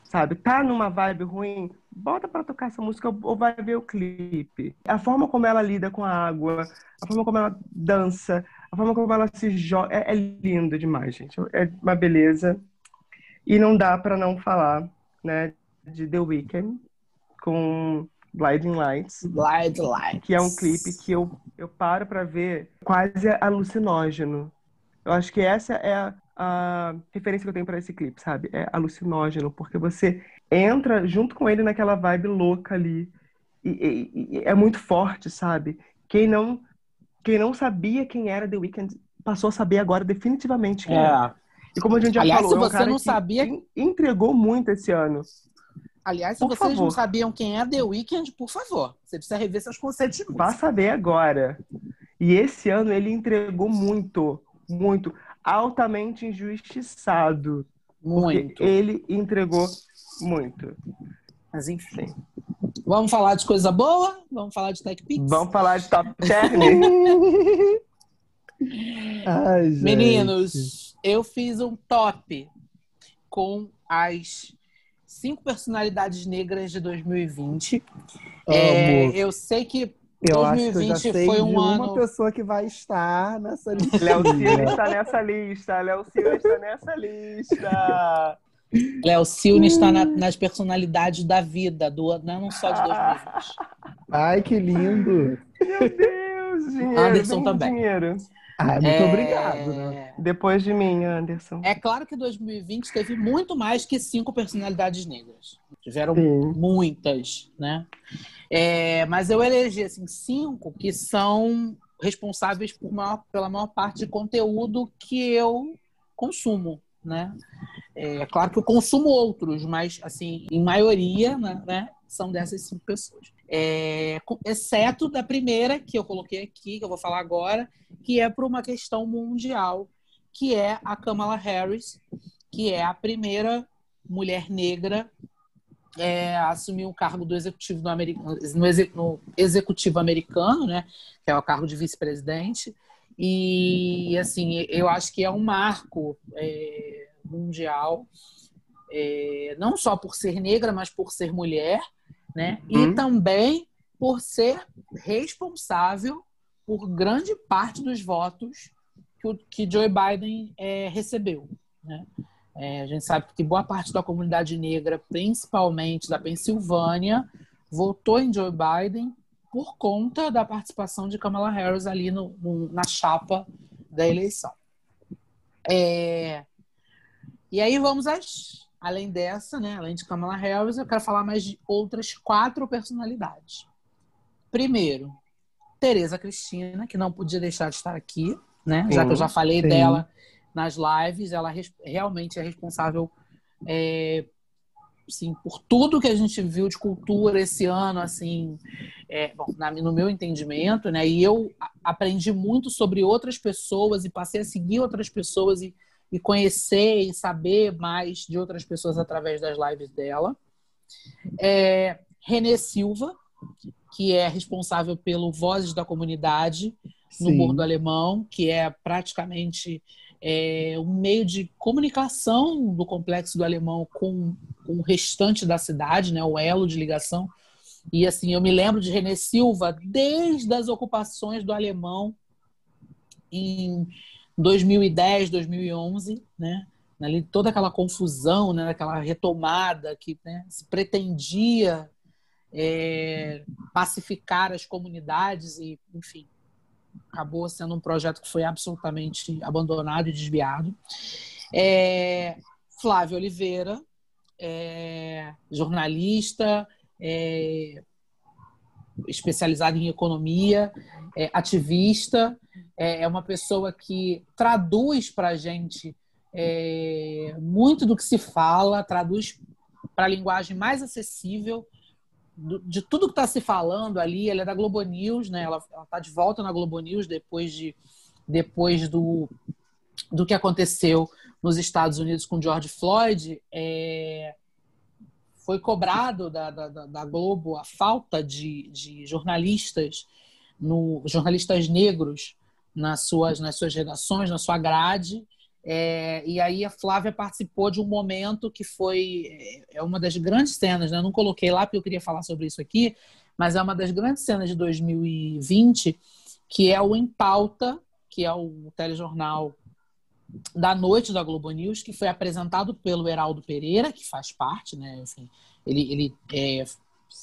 sabe? Tá numa vibe ruim, bota pra tocar essa música ou vai ver o clipe. A forma como ela lida com a água, a forma como ela dança, a forma como ela se joga, é lindo demais, gente. É uma beleza. E não dá pra não falar, né, de The Weeknd com Blinding Lights, Light Light. que é um clipe que eu, eu paro pra ver quase alucinógeno. Eu acho que essa é a, a referência que eu tenho para esse clipe, sabe? É alucinógeno, porque você entra junto com ele naquela vibe louca ali. E, e, e é muito forte, sabe? Quem não, quem não sabia quem era The Weeknd passou a saber agora definitivamente quem é. era. E como a gente já Aliás, falou, se é um você cara não sabia- en- entregou muito esse ano. Aliás, se Por vocês não favor. sabiam quem é The Weeknd, por favor, você precisa rever seus conceitos de Vá saber agora. E esse ano ele entregou muito, muito, altamente injustiçado. Muito. ele entregou muito. Mas enfim. Vamos falar de coisa boa? Vamos falar de Tech Pix? Vamos falar de Top Term? Ai, gente. Meninos, eu fiz um top com as cinco personalidades negras de 2020. É, eu sei que Eu acho que eu já 2020 sei foi de um uma ano. pessoa que vai estar nessa lista. Léo Silva está nessa lista. Léo Silva está nessa lista. Léo Silva está na- nas personalidades da vida, do não só de 2020. Ai, que lindo. Meu Deus, dinheiro. Anderson também. Dinheiro. Ai, muito É, obrigado, né? Depois de mim, Anderson. É claro que 2020 teve muito mais que cinco personalidades negras. Tiveram Sim. muitas, né? É, mas eu elegi assim, cinco que são responsáveis por maior- pela maior parte de conteúdo que eu consumo, né? É claro que eu consumo outros, mas assim, em maioria, né, né, são dessas cinco pessoas. É, exceto da primeira que eu coloquei aqui, que eu vou falar agora, que é por uma questão mundial, que é a Kamala Harris, que é a primeira mulher negra é, a assumir o cargo do executivo no, americano, no, no executivo americano, né, que é o cargo de vice-presidente. E assim, eu acho que é um marco é, mundial, é, não só por ser negra, mas por ser mulher, né? E Hum. também por ser responsável por grande parte dos votos que, que Joe Biden é, recebeu. Né? É, a gente sabe que boa parte da comunidade negra, principalmente da Pensilvânia, votou em Joe Biden por conta da participação de Kamala Harris ali no- no- na chapa da eleição. É, e aí vamos às. Além dessa, né, além de Kamala Harris, eu quero falar mais de outras quatro personalidades. Primeiro, Tereza Cristina, que não podia deixar de estar aqui, né? Já que eu já falei Sim. dela nas lives, ela realmente é responsável é, assim, por tudo que a gente viu de cultura esse ano, assim, é, bom, na- no meu entendimento, né? E eu aprendi muito sobre outras pessoas e passei a seguir outras pessoas e, e conhecer e saber mais de outras pessoas através das lives dela. É, Renê Silva, que é responsável pelo Vozes da Comunidade no Sim. Bordo Alemão, que é praticamente é, um meio de comunicação do Complexo do Alemão com, com o restante da cidade, né, o elo de ligação. E assim, eu me lembro de Renê Silva desde as ocupações do Alemão em 2010, 2011, né? Ali toda aquela confusão, né, aquela retomada que né, se pretendia é, pacificar as comunidades e, enfim, acabou sendo um projeto que foi absolutamente abandonado e desviado. É, Flávia Oliveira, é, jornalista, é, especializada em economia, é, ativista, é, é uma pessoa que traduz para a gente é, muito do que se fala, traduz para a linguagem mais acessível do- de tudo que está se falando ali. Ela é da Globo News, né? Ela está de volta na Globo News depois de depois do do que aconteceu nos Estados Unidos com George Floyd. É, foi cobrado da, da, da- Globo a falta de, de jornalistas, no, jornalistas negros nas suas, nas suas redações, na sua grade. É, e aí a Flávia participou de um momento que foi é uma das grandes cenas, né? Eu não coloquei lá porque eu queria falar sobre isso aqui, mas é uma das grandes cenas de 2020, que é o Em Pauta, que é o telejornal da noite da Globo News, que foi apresentado pelo Heraldo Pereira, que faz parte, né? Ele, ele é,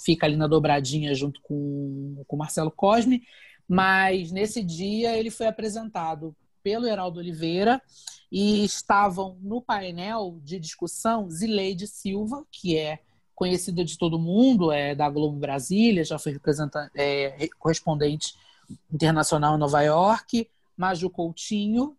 fica ali na dobradinha junto com o Marcelo Cosme, mas nesse dia ele foi apresentado pelo Heraldo Oliveira e estavam no painel de discussão Zileide Silva, que é conhecida de todo mundo, é da Globo Brasília, já foi é, correspondente internacional em Nova York, Maju Coutinho,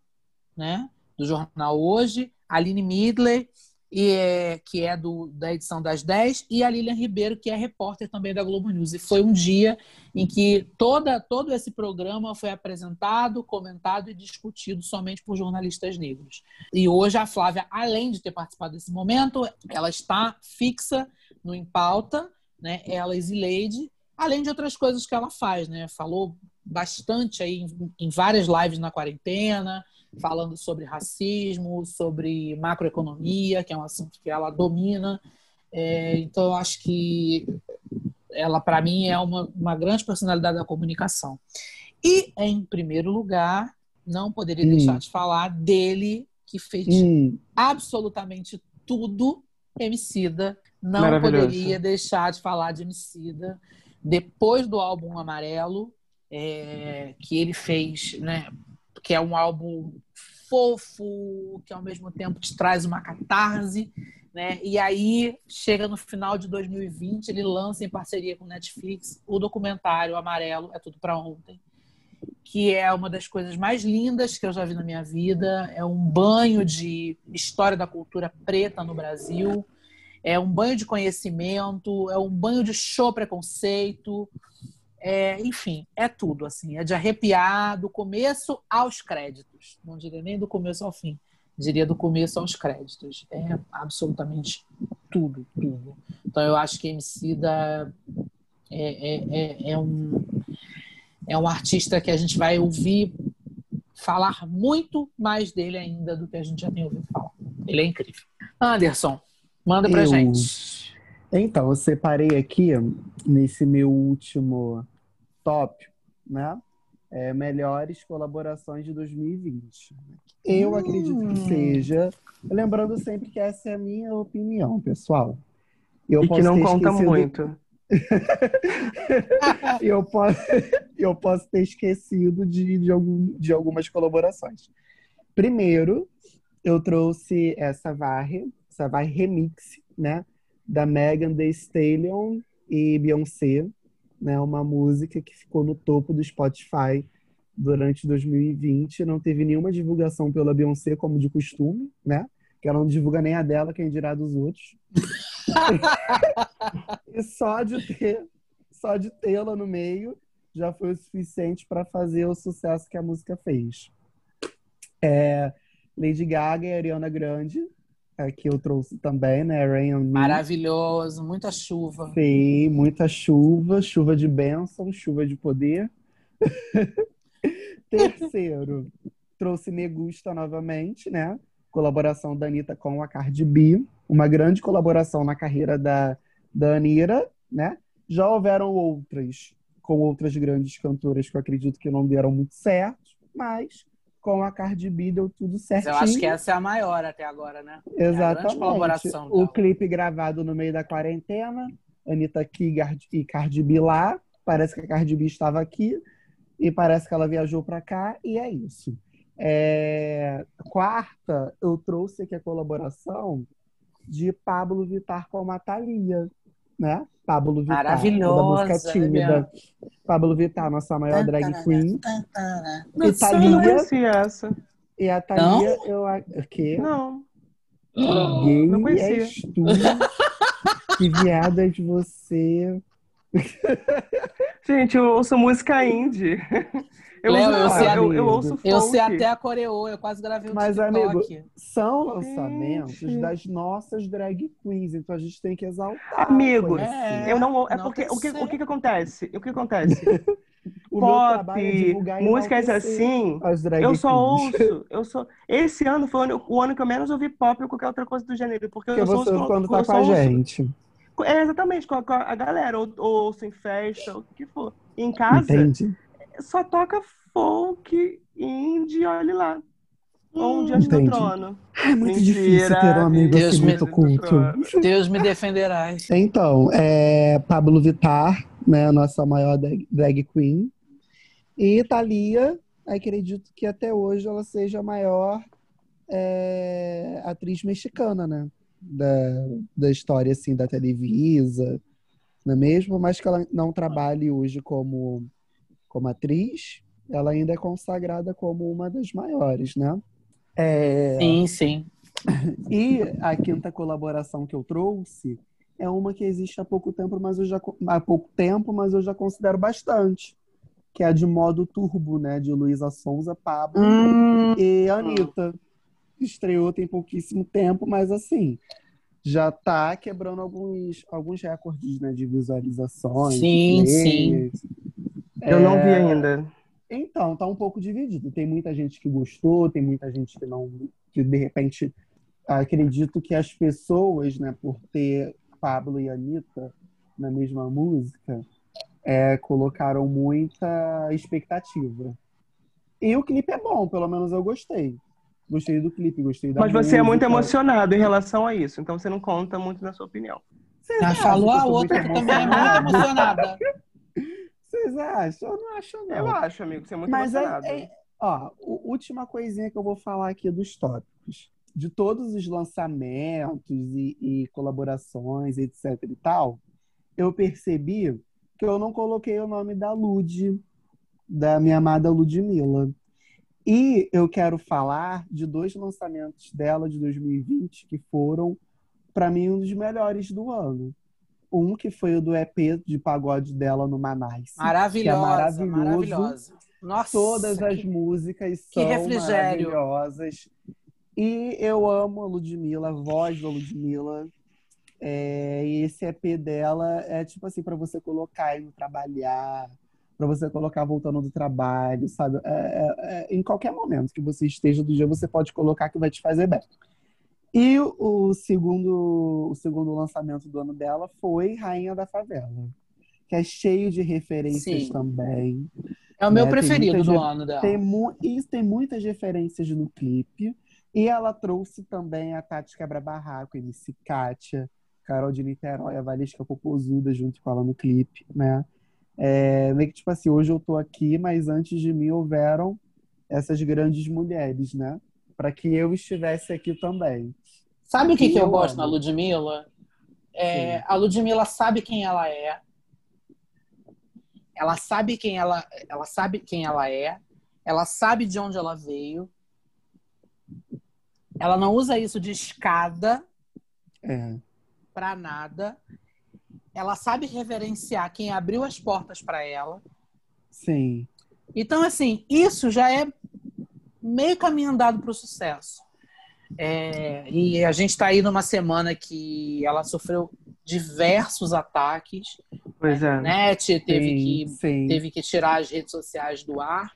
né, do jornal Hoje, Aline Midley, e é, que é do, da edição das 10, e a Lilian Ribeiro, que é repórter também da Globo News. E foi um dia em que toda, todo esse programa foi apresentado, comentado e discutido somente por jornalistas negros. E hoje a Flávia, além de ter participado desse momento, ela está fixa no Em Pauta, né? ela e Zileide, além de outras coisas que ela faz. Né? Falou bastante aí em, em várias lives na quarentena, falando sobre racismo, sobre macroeconomia, que é um assunto que ela domina. É, então, eu acho que ela, para mim, é uma, uma grande personalidade da comunicação. E, em primeiro lugar, não poderia hum. deixar de falar dele, que fez hum. absolutamente tudo, Emicida. Não poderia deixar de falar de Emicida. Depois do álbum Amarelo, é, que ele fez, né, que é um álbum fofo, que ao mesmo tempo te traz uma catarse, né? E aí chega no final de 2020, ele lança em parceria com Netflix o documentário Amarelo é tudo para ontem, que é uma das coisas mais lindas que eu já vi na minha vida, é um banho de história da cultura preta no Brasil, é um banho de conhecimento, é um banho de show preconceito, é, enfim, é tudo, assim, é de arrepiar do começo aos créditos. Não diria nem do começo ao fim, diria do começo aos créditos. É absolutamente tudo, tudo. Então eu acho que MC da é, é, é, é, um, é um artista que a gente vai ouvir falar muito mais dele ainda do que a gente já tem ouvido falar. Ele é incrível. Anderson, manda pra eu... gente. Então, eu separei aqui, nesse meu último top, né? É, melhores colaborações de 2020. Eu hum. acredito que seja. Lembrando sempre que essa é a minha opinião, pessoal. Eu e que não conta esquecido... muito. eu, posso, eu posso ter esquecido de, de, algum, de algumas colaborações. Primeiro, eu trouxe essa Varre, essa Varre Remix, né? Da Megan Thee Stallion e Beyoncé né, uma música que ficou no topo do Spotify durante 2020. Não teve nenhuma divulgação pela Beyoncé, como de costume, né? Que ela não divulga nem a dela, quem dirá dos outros. e só de ter, só de tê-la no meio já foi o suficiente para fazer o sucesso que a música fez. É, Lady Gaga e Ariana Grande que eu trouxe também, né? Rain on Me. Maravilhoso, muita chuva. Sim, muita chuva, chuva de bênção, chuva de poder. Terceiro, trouxe Me Gusta novamente, né? Colaboração da Anitta com a Cardi B. Uma grande colaboração na carreira da, da Anira, né? Já houveram outras com outras grandes cantoras que eu acredito que não deram muito certo, mas com a Cardi B deu tudo certinho. Eu acho que essa é a maior até agora, né? Exatamente. É colaboração o clipe gravado no meio da quarentena, Anitta aqui e Cardi B lá. Parece que a Cardi B estava aqui e parece que ela viajou para cá e é isso. É... Quarta, eu trouxe aqui a colaboração de Pablo Vittar com a Thalia, né? Pablo Vittar. Maravilhosa. Da música tímida. Pablo Vittar, nossa maior drag queen. E Thalia. essa. E a Thalia, eu. O quê? Não. Gay não conhecia. És tu. que viada de você. Gente, eu ouço música indie. Eu, Léo, eu, sei, eu, eu ouço folk. Eu sei até a coreô, eu quase gravei um Mas, TikTok. amigo, são lançamentos gente. das nossas drag queens, então a gente tem que exaltar. Amigo, é, eu não... É não porque, o que, o que que acontece? O que acontece? o Pop, é músicas assim, eu só ouço, eu sou... Esse ano foi o ano que eu menos ouvi pop ou qualquer outra coisa do gênero, porque, porque eu você ouço quando tá com a gente. É, exatamente, com a, com a galera, ou, ou ouço em festa, o que for. Em casa, Entendi só toca folk, indie, olha lá. Ou um diante do trono. É muito Mentira. difícil ter um amigo Deus assim me... muito culto. Deus me defenderá. Então, é Pablo Vittar, né, a nossa maior drag queen. E Thalia, acredito que até hoje ela seja a maior é, atriz mexicana, né? Da, da história, assim, da Televisa, não é mesmo? Mas que ela não trabalhe hoje como, como atriz, ela ainda é consagrada como uma das maiores, né? É... Sim, sim. E a quinta colaboração que eu trouxe é uma que existe há pouco tempo, mas eu já há pouco tempo, mas eu já considero bastante, que é a de modo turbo, né, de Luísa Sonza, Pablo hum. e Anitta. Estreou tem pouquíssimo tempo, mas assim, já tá quebrando alguns, alguns recordes, né, de visualizações. Sim, sim. Eu não vi é, ainda. Então, tá um pouco dividido. Tem muita gente que gostou, tem muita gente que não, que de repente acredito que as pessoas, né, por ter Pablo e Anitta na mesma música, é, colocaram muita expectativa. E o clipe é bom, pelo menos eu gostei. Gostei do clipe, gostei da Mas música. você é muito emocionado em relação a isso, então você não conta muito na sua opinião. Ah, falou a outra que também é muito emocionada. Vocês acham? Eu não acho, não. Eu acho, amigo, você é muito Mas é, emocionado. É, é, ó, última coisinha que eu vou falar aqui dos tópicos de todos os lançamentos e, e, colaborações, etc e tal, eu percebi que eu não coloquei o nome da Lud, da minha amada Ludmilla. E eu quero falar de dois lançamentos dela de 2020 que foram, para mim, um dos melhores do ano. Um que foi o do EP de pagode dela no Manais. Maravilhosa, que é maravilhoso. maravilhosa. Nossa, Todas as que, músicas são maravilhosas. E eu amo a Ludmilla, a voz da Ludmilla. É, e esse EP dela é tipo assim, para você colocar indo trabalhar, para você colocar voltando do trabalho, sabe? É, é, é, em qualquer momento que você esteja do dia, você pode colocar que vai te fazer bem. E o segundo, o segundo lançamento do ano dela foi Rainha da Favela, que é cheio de referências Sim. também. É o meu né? preferido do ano dela. Tem, e tem muitas referências no clipe. E ela trouxe também a Tati Quebra-Barraco, MC Kátia, Carol de Niterói, a Valesca Popozuda junto com ela no clipe, né? É, meio que tipo assim, hoje eu tô aqui, mas antes de mim houveram essas grandes mulheres, né? Para que eu estivesse aqui também. Sabe o que, que eu, gosto na Ludmilla? É, a Ludmilla sabe quem ela é. Ela sabe quem ela, ela sabe quem ela é. Ela sabe de onde ela veio. Ela não usa isso de escada é. para nada. Ela sabe reverenciar quem abriu as portas para ela. Sim. Então, assim, isso já é meio caminho andado para o sucesso. É, e a gente está aí numa semana que ela sofreu diversos ataques. Pois é. A net teve, sim, que, sim. teve que tirar as redes sociais do ar.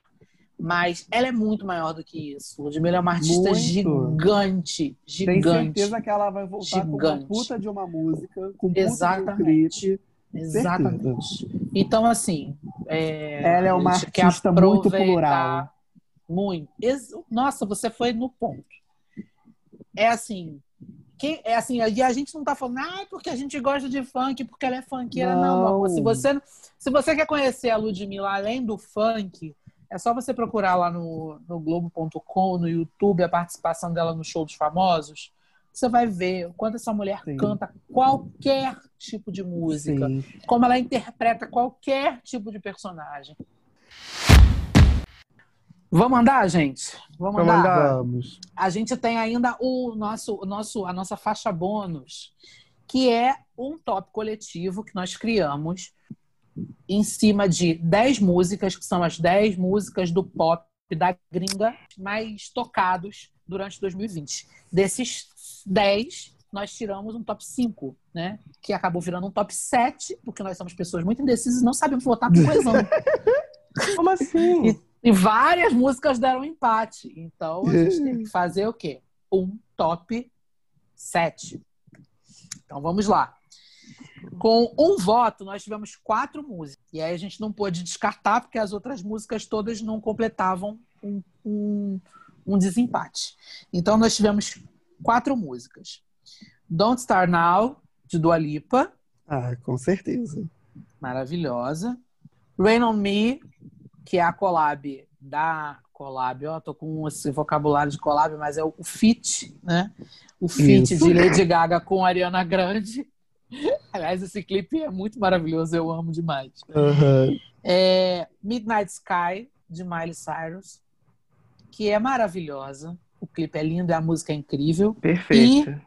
Mas ela é muito maior do que isso. Ludmilla é uma artista muito. gigante. Gigante. Tenho certeza que ela vai voltar gigante. com uma puta de uma música, com puta Exatamente. de um clipe. Exatamente. Então, assim. É, ela é uma artista muito plural. Muito. Nossa, você foi no ponto. É assim. Quem, é assim, e a gente não tá falando, ah, porque a gente gosta de funk, porque ela é funkeira. Não, não, não. Se, você, se você quer conhecer a Ludmilla além do funk, é só você procurar lá no, no Globo.com, no YouTube, a participação dela no Show dos Famosos. Você vai ver o quanto essa mulher Sim. canta qualquer tipo de música, Sim. como ela interpreta qualquer tipo de personagem. Vamos andar, gente? Vamos, Vamos andar? Vamos. A gente tem ainda o nosso, o nosso, a nossa faixa bônus, que é um top coletivo que nós criamos em cima de 10 músicas, que são as 10 músicas do pop da gringa mais tocados durante 2020. Desses 10, nós tiramos um top 5, né? Que acabou virando um top 7, porque nós somos pessoas muito indecisas e não sabemos votar por coesão. Como assim? E, várias músicas deram empate. Então, a gente tem que fazer o quê? Um top 7. Então, vamos lá. Com um voto, nós tivemos quatro músicas. E aí a gente não pôde descartar, porque as outras músicas todas não completavam um, um, um desempate. Então nós tivemos quatro músicas. Don't Start Now, de Dua Lipa. Ah, com certeza. Maravilhosa. Rain on Me, que é a collab da collab, ó, tô com esse vocabulário de collab, mas é o feat, né? O Isso. de Lady Gaga com Ariana Grande. Aliás, esse clipe é muito maravilhoso, eu amo demais. Aham. É Midnight Sky, de Miley Cyrus, que é maravilhosa. O clipe é lindo, a música é incrível. Perfeito.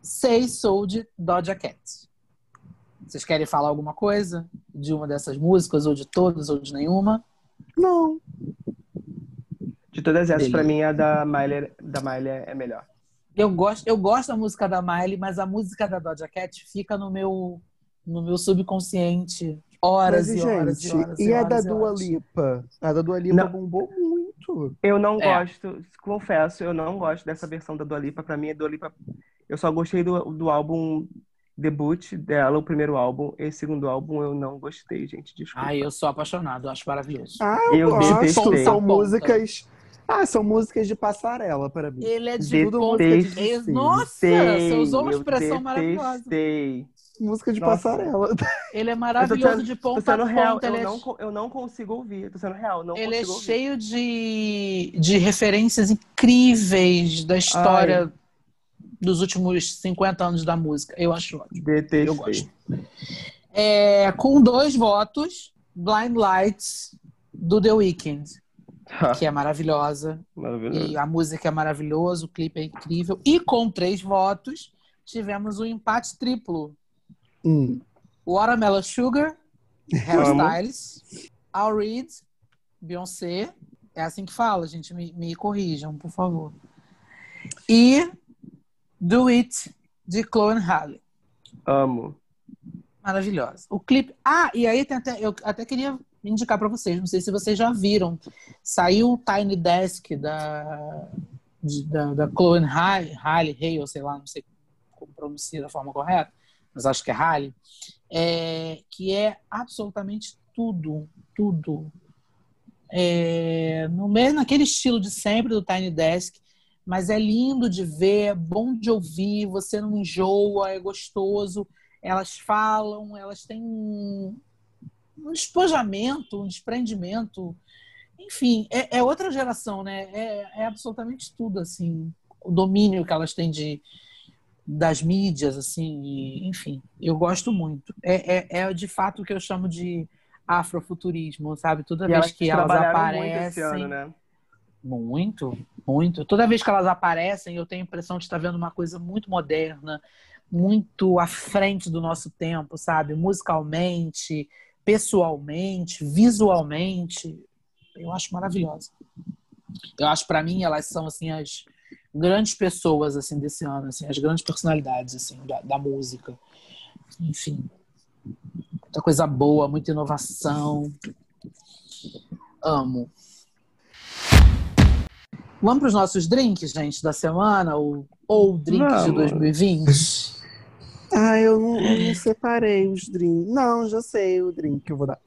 Say Soul, de Doja Cat. Vocês querem falar alguma coisa de uma dessas músicas, ou de todas, ou de nenhuma? Não. De todas essas, pra mim, a da Miley, da Miley é melhor. Eu gosto, eu gosto da música da Miley, mas a música da Doja Cat fica no meu, no meu subconsciente horas Mas, e horas gente, e horas. e a horas da e Dua horas. Lipa? A da Dua Lipa Não. bombou muito. Eu não É. gosto, confesso, eu não gosto dessa versão da Dua Lipa. Pra mim, a Dua Lipa... Eu só gostei do, do álbum debut dela, o primeiro álbum. Esse segundo álbum eu não gostei, gente. Desculpa. Ai, eu sou apaixonado, eu acho maravilhoso. Ah, Eu eu gosto. detestei. São Ponta. músicas. Ah, são músicas de passarela para mim. Ele é de Detestei. ponta de... Nossa, você usou uma expressão maravilhosa. detestei. Música de Nossa. passarela. Ele é maravilhoso sendo- de ponta a sendo real, ponta. eu é não, eu não consigo ouvir. Tô sendo real, não Ele é consigo ouvir. cheio de, de referências incríveis da história dos últimos 50 anos da música. Eu acho ótimo. Detestei. Eu gosto. É, com dois votos, Blind Lights, do The Weeknd, que é maravilhosa. Maravilhoso. E a música é maravilhosa, o clipe é incrível. E com três votos, tivemos um empate triplo. Hum. Watermelon Sugar, Harry Styles, Al Reed, Beyoncé. É assim que fala, gente. Me, me corrijam, por favor. E Do It, de Chloe Halle. Amo. Maravilhosa. O clipe. Ah, e aí até, eu até queria indicar para vocês, não sei se vocês já viram. Saiu o Tiny Desk da, de- da, da Chloe Halle, Halle, Hale, sei lá, não sei como pronuncia da forma correta, mas acho que é Halle, é, que é absolutamente tudo, tudo. É, no mesmo naquele estilo de sempre do Tiny Desk, mas é lindo de ver, é bom de ouvir, você não enjoa, é gostoso. Elas falam, elas têm um, um despojamento, um desprendimento. Enfim, é, é outra geração, né? É, é absolutamente tudo, assim. O domínio que elas têm de, das mídias, assim, e, enfim, eu gosto muito. É, é, é de fato o que eu chamo de afrofuturismo, sabe? Toda E vez elas que elas aparecem. ano, né? Muito, muito. Toda vez que elas aparecem, eu tenho a impressão de estar vendo uma coisa muito moderna, muito à frente do nosso tempo, sabe? Musicalmente, pessoalmente, visualmente. Eu acho maravilhosa. Eu acho, para mim, elas são assim as grandes pessoas assim desse ano, assim, as grandes personalidades assim da, da música. Enfim, muita coisa boa, muita inovação. Amo. Vamos para os nossos drinks, gente, da semana? Ou, ou drinks de Vamos. 2020? Ah, eu não, eu não separei os drinks. Não, já sei o drink que eu vou dar.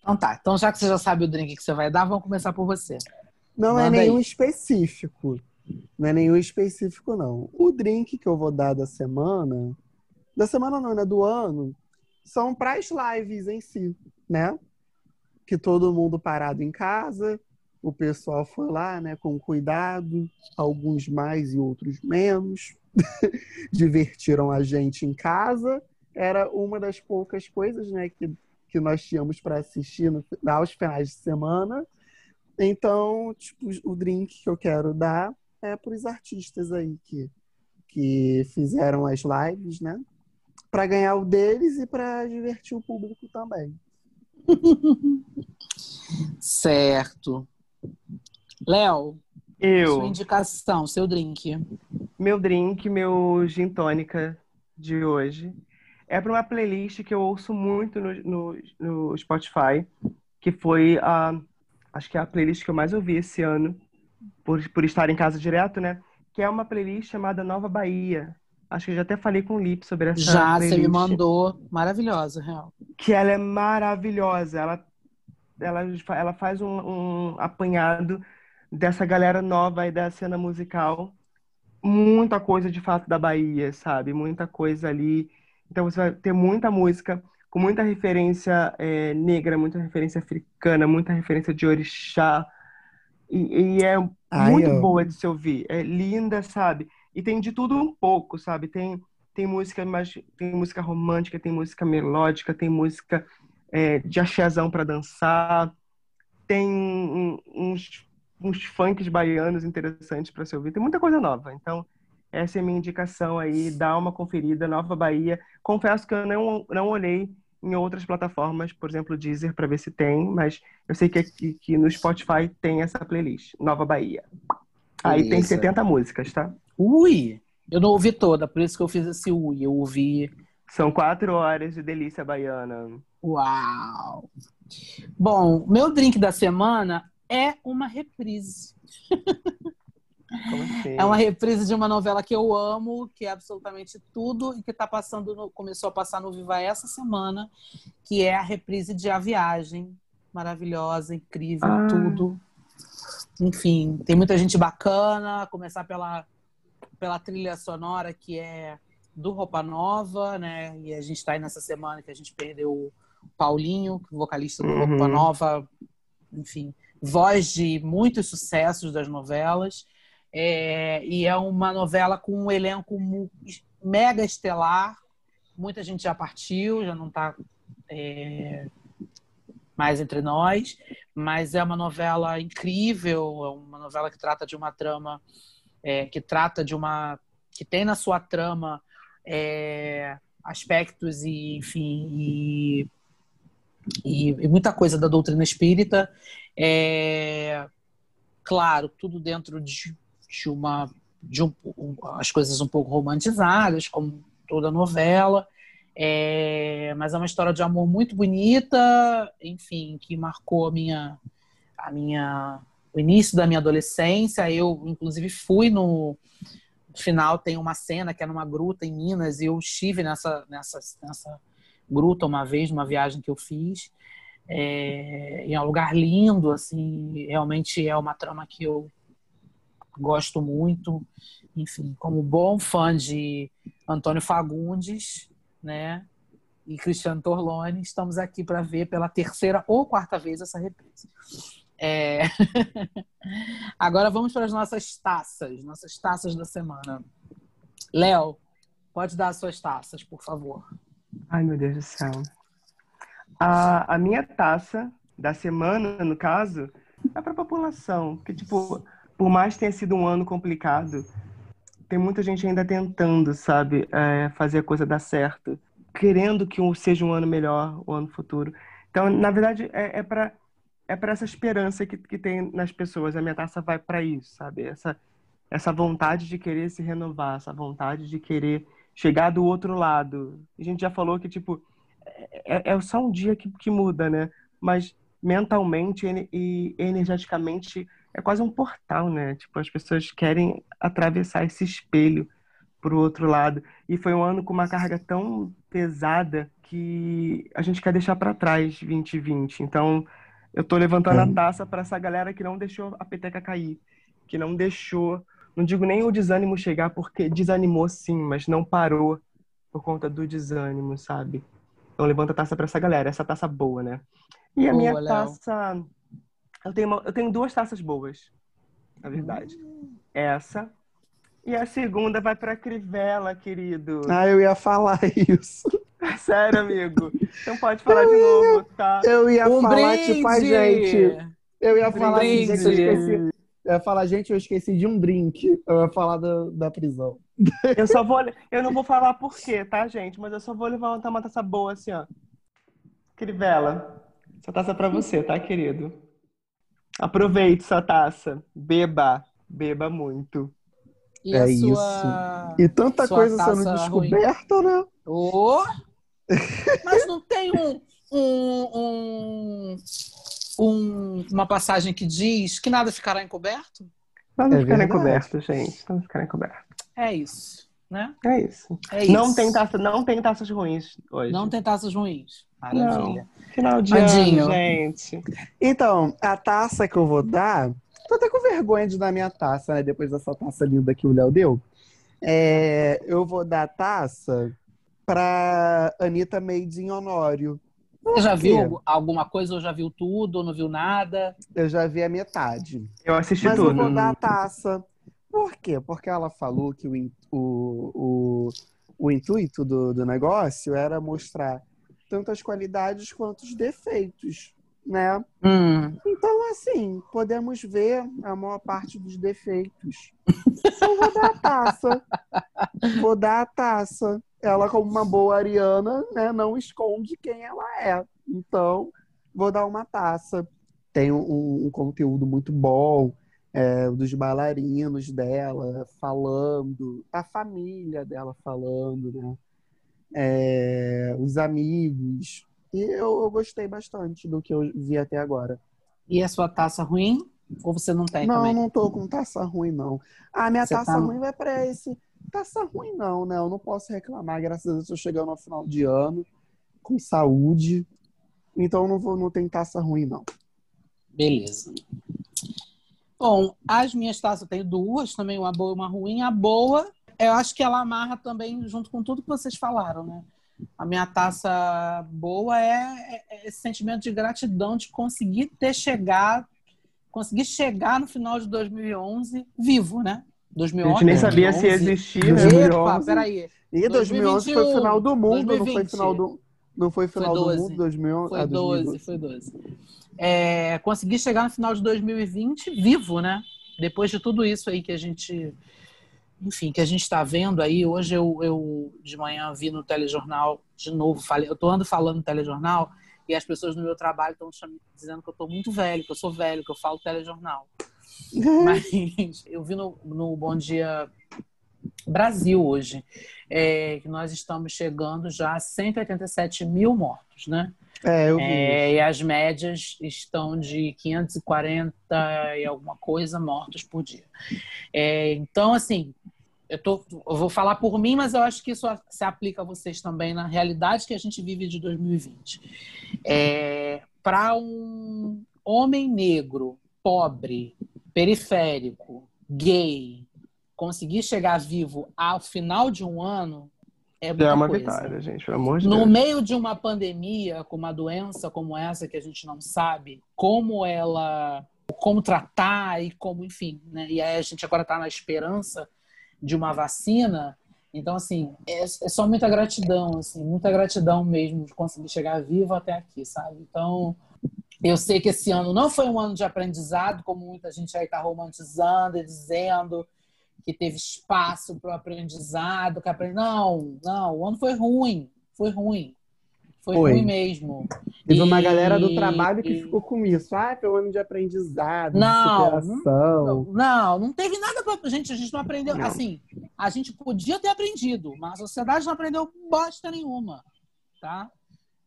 Então tá. Então, já que você já sabe o drink que você vai dar, vamos começar por você. Não é Manda nenhum aí. específico. Não é nenhum específico, não. O drink que eu vou dar da semana, da semana não, né? Do ano, são para as lives em si, né? Que todo mundo parado em casa, o pessoal foi lá, né, com cuidado, alguns mais e outros menos, divertiram a gente em casa. Era uma das poucas coisas, né, que, que nós tínhamos para assistir no, aos finais de semana. Então, tipo, o drink que eu quero dar é para os artistas aí que, que fizeram as lives, né? Para ganhar o deles e para divertir o público também. Certo. Léo, sua Eu, indicação, seu drink. meu drink, meu gin tônica de hoje é para uma playlist que eu ouço muito no, no, no Spotify, que foi a, acho que é a playlist que eu mais ouvi esse ano, por, por estar em casa direto, né? Que é uma playlist chamada Nova Bahia. Acho que eu já até falei com o Lip sobre essa Já, você playlist. me mandou. Maravilhosa, real. que ela é maravilhosa. Ela, ela, ela faz um, um apanhado dessa galera nova aí da cena musical. Muita coisa de fato da Bahia, sabe? Muita coisa ali. Então você vai ter muita música com muita referência é, negra, muita referência africana, muita referência de orixá. E, e é Ai, muito eu... boa de se ouvir. É linda, sabe? E tem de tudo um pouco, sabe? Tem, tem música mais, tem música romântica, tem música melódica, tem música é, de axézão para dançar, tem uns, uns funks baianos interessantes para se ouvir. Tem muita coisa nova. Então, essa é a minha indicação aí. Dá uma conferida. Nova Bahia. Confesso que eu não, não olhei em outras plataformas, por exemplo, Deezer, para ver se tem, mas eu sei que aqui que no Spotify tem essa playlist, Nova Bahia. Aí isso. tem 70 músicas, tá? Ui! Eu não ouvi toda, por isso que eu fiz esse ui. Eu ouvi. São quatro horas de delícia baiana. Uau! Bom, meu drink da semana é uma reprise. Assim? É uma reprise de uma novela que eu amo, que é absolutamente tudo e que tá passando no, começou a passar no Viva essa semana, que é a reprise de A Viagem, maravilhosa, incrível, ah. tudo. Enfim, tem muita gente bacana, começar pela pela trilha sonora que é do Roupa Nova, né? E a gente está aí nessa semana que a gente perdeu Paulinho, vocalista do uhum. Nova, enfim, voz de muitos sucessos das novelas. É, e é uma novela com um elenco mega estelar. Muita gente já partiu, já não está é, mais entre nós, mas é uma novela incrível, é uma novela que trata de uma trama, é, que trata de uma. que tem na sua trama é, aspectos e, enfim, e, e, e, muita coisa da doutrina espírita. É, claro, tudo dentro de de uma de um, um, as coisas um pouco romantizadas, como toda novela. É, mas é uma história de amor muito bonita, enfim, que marcou a minha, a minha, o início da minha adolescência. Eu, inclusive, fui no, no final tem uma cena que é numa gruta em Minas e eu estive nessa, nessa, nessa gruta uma vez, numa viagem que eu fiz. É, é um lugar lindo, assim, realmente é uma trama que eu gosto muito, enfim, como bom fã de Antônio Fagundes, né? E Cristiano Torlone, estamos aqui para ver pela terceira ou quarta vez essa reprise. É... Agora vamos para as nossas taças, nossas taças da semana. Léo, pode dar as suas taças, por favor. Ai, meu Deus do céu. A, a minha taça da semana, no caso, é para a população. Porque, tipo, por mais que tenha sido um ano complicado, tem muita gente ainda tentando, sabe, é, fazer a coisa dar certo, querendo que seja um ano melhor, o ano futuro. Então, na verdade, é, é para é para essa esperança que, que tem nas pessoas. A minha taça vai para isso, sabe? Essa, essa vontade de querer se renovar, essa vontade de querer chegar do outro lado. A gente já falou que, tipo, é, é só um dia que, que muda, né? Mas mentalmente e energeticamente é quase um portal, né? Tipo, as pessoas querem atravessar esse espelho para o outro lado. E foi um ano com uma carga tão pesada que a gente quer deixar para trás 2020. Então, eu tô levantando a taça para essa galera que não deixou a peteca cair, que não deixou, não digo nem o desânimo chegar porque desanimou sim, mas não parou por conta do desânimo, sabe? Então levanta a taça para essa galera, essa taça boa, né? E a boa, minha taça eu tenho, uma, eu tenho duas taças boas, na verdade. Hum. Essa. E a segunda vai pra Crivella, querido. Ah, eu ia falar isso. Sério, amigo. Então pode falar eu de ia, novo, tá? Eu ia um falar, brinde. tipo, a gente. Eu ia falar, brinde. gente, eu esqueci. Eu ia falar, gente, eu esqueci de um drink. Eu ia falar da, da prisão. Eu só vou. Eu não vou falar por quê, tá, gente? Mas eu só vou levantar uma taça boa assim, ó. Crivella. Essa taça é pra você, tá, querido? Aproveite sua taça. Beba. Beba muito. E é sua... isso. E tanta coisa sendo descoberta, ruim. né? Oh! Mas não tem um, um, um, um, uma passagem que diz que nada ficará encoberto? Nada é ficará encoberto, gente. Nada ficará encoberto. É isso. Né? É isso. É não, isso. Tem taça, não tem taças ruins hoje. Não tem taças ruins. Maravilha. Não. Final de ano, gente. Então, a taça que eu vou dar. Tô até com vergonha de dar minha taça, né? Depois dessa taça linda que o Léo deu. É, eu vou dar a taça pra Anitta Made in Honório. Você já viu alguma coisa ou já viu tudo ou não viu nada? Eu já vi a metade. Eu assisti Mas tudo. eu vou dar a taça. Por quê? Porque ela falou que o, o, o, o intuito do, do negócio era mostrar tanto as qualidades quanto os defeitos, né? Hum, Então, assim, podemos ver a maior parte dos defeitos. Então, vou dar a taça. Vou dar a taça. Ela, como uma boa ariana, né, não esconde quem ela é. Então, vou dar uma taça. Tem um, um conteúdo muito bom é, dos bailarinos dela falando, a família dela falando, né? É, os amigos. E eu, eu gostei bastante do que eu vi até agora. e a sua taça ruim? Ou você não tem Não, também? não tô com taça ruim, não. Ah, minha Você taça tá- ruim vai pra esse. Taça ruim, não, né? Eu não posso reclamar. Graças a Deus, eu tô chegando ao final de ano com saúde. Então, não, vou, não tem taça ruim, não. Beleza. Bom, as minhas taças, eu tenho duas, também uma boa e uma ruim. A boa, eu acho que ela amarra também junto com tudo que vocês falaram, né? A minha taça boa é, é- é esse sentimento de gratidão de conseguir ter chegado, conseguir chegar no final de 2011 vivo, né? A 2011, gente nem sabia se 2011. existia, né? Epa, 2011. peraí. E 2011 foi o final do mundo, não foi 2020. final do. Não foi final do 12. mundo 2011? Foi ah, 12, 2012. foi 12. É, consegui chegar no final de 2020 vivo, né? Depois de tudo isso aí que a gente, enfim, que a gente está vendo aí. Hoje eu, eu de manhã vi no telejornal de novo, falei, eu tô ando falando no telejornal e as pessoas no meu trabalho estão dizendo que eu tô muito velho, que eu sou velho, que eu falo telejornal. Mas eu vi no, no Bom Dia Brasil hoje é, que nós estamos chegando já a 187 mil mortos, né? É, eu vi. É, e as médias estão de 540 e alguma coisa mortos por dia. É, então, assim, eu, tô, eu vou falar por mim, mas eu acho que isso se aplica a vocês também na realidade que a gente vive de 2020. É, Para um homem negro, pobre, periférico, gay, conseguir chegar vivo ao final de um ano é é uma coisa. vitória, gente, pelo amor de No Deus. meio de uma pandemia, com uma doença como essa que a gente não sabe como ela, como tratar e como, enfim, né? E aí a gente agora está na esperança de uma vacina. Então, assim, é, é só muita gratidão, assim, muita gratidão mesmo de conseguir chegar vivo até aqui, sabe? Então, eu sei que esse ano não foi um ano de aprendizado, como muita gente aí está romantizando e dizendo que teve espaço para o aprendizado. Que aprend... Não, não, o ano foi ruim, foi ruim. Foi, Foi. ruim mesmo. Teve uma E- galera do trabalho que e- ficou com isso. Ah, foi um ano de aprendizado, Não, de superação. Não, não, não teve nada para gente. A gente não aprendeu. Não. Assim, a gente podia ter aprendido, mas a sociedade não aprendeu bosta nenhuma, tá?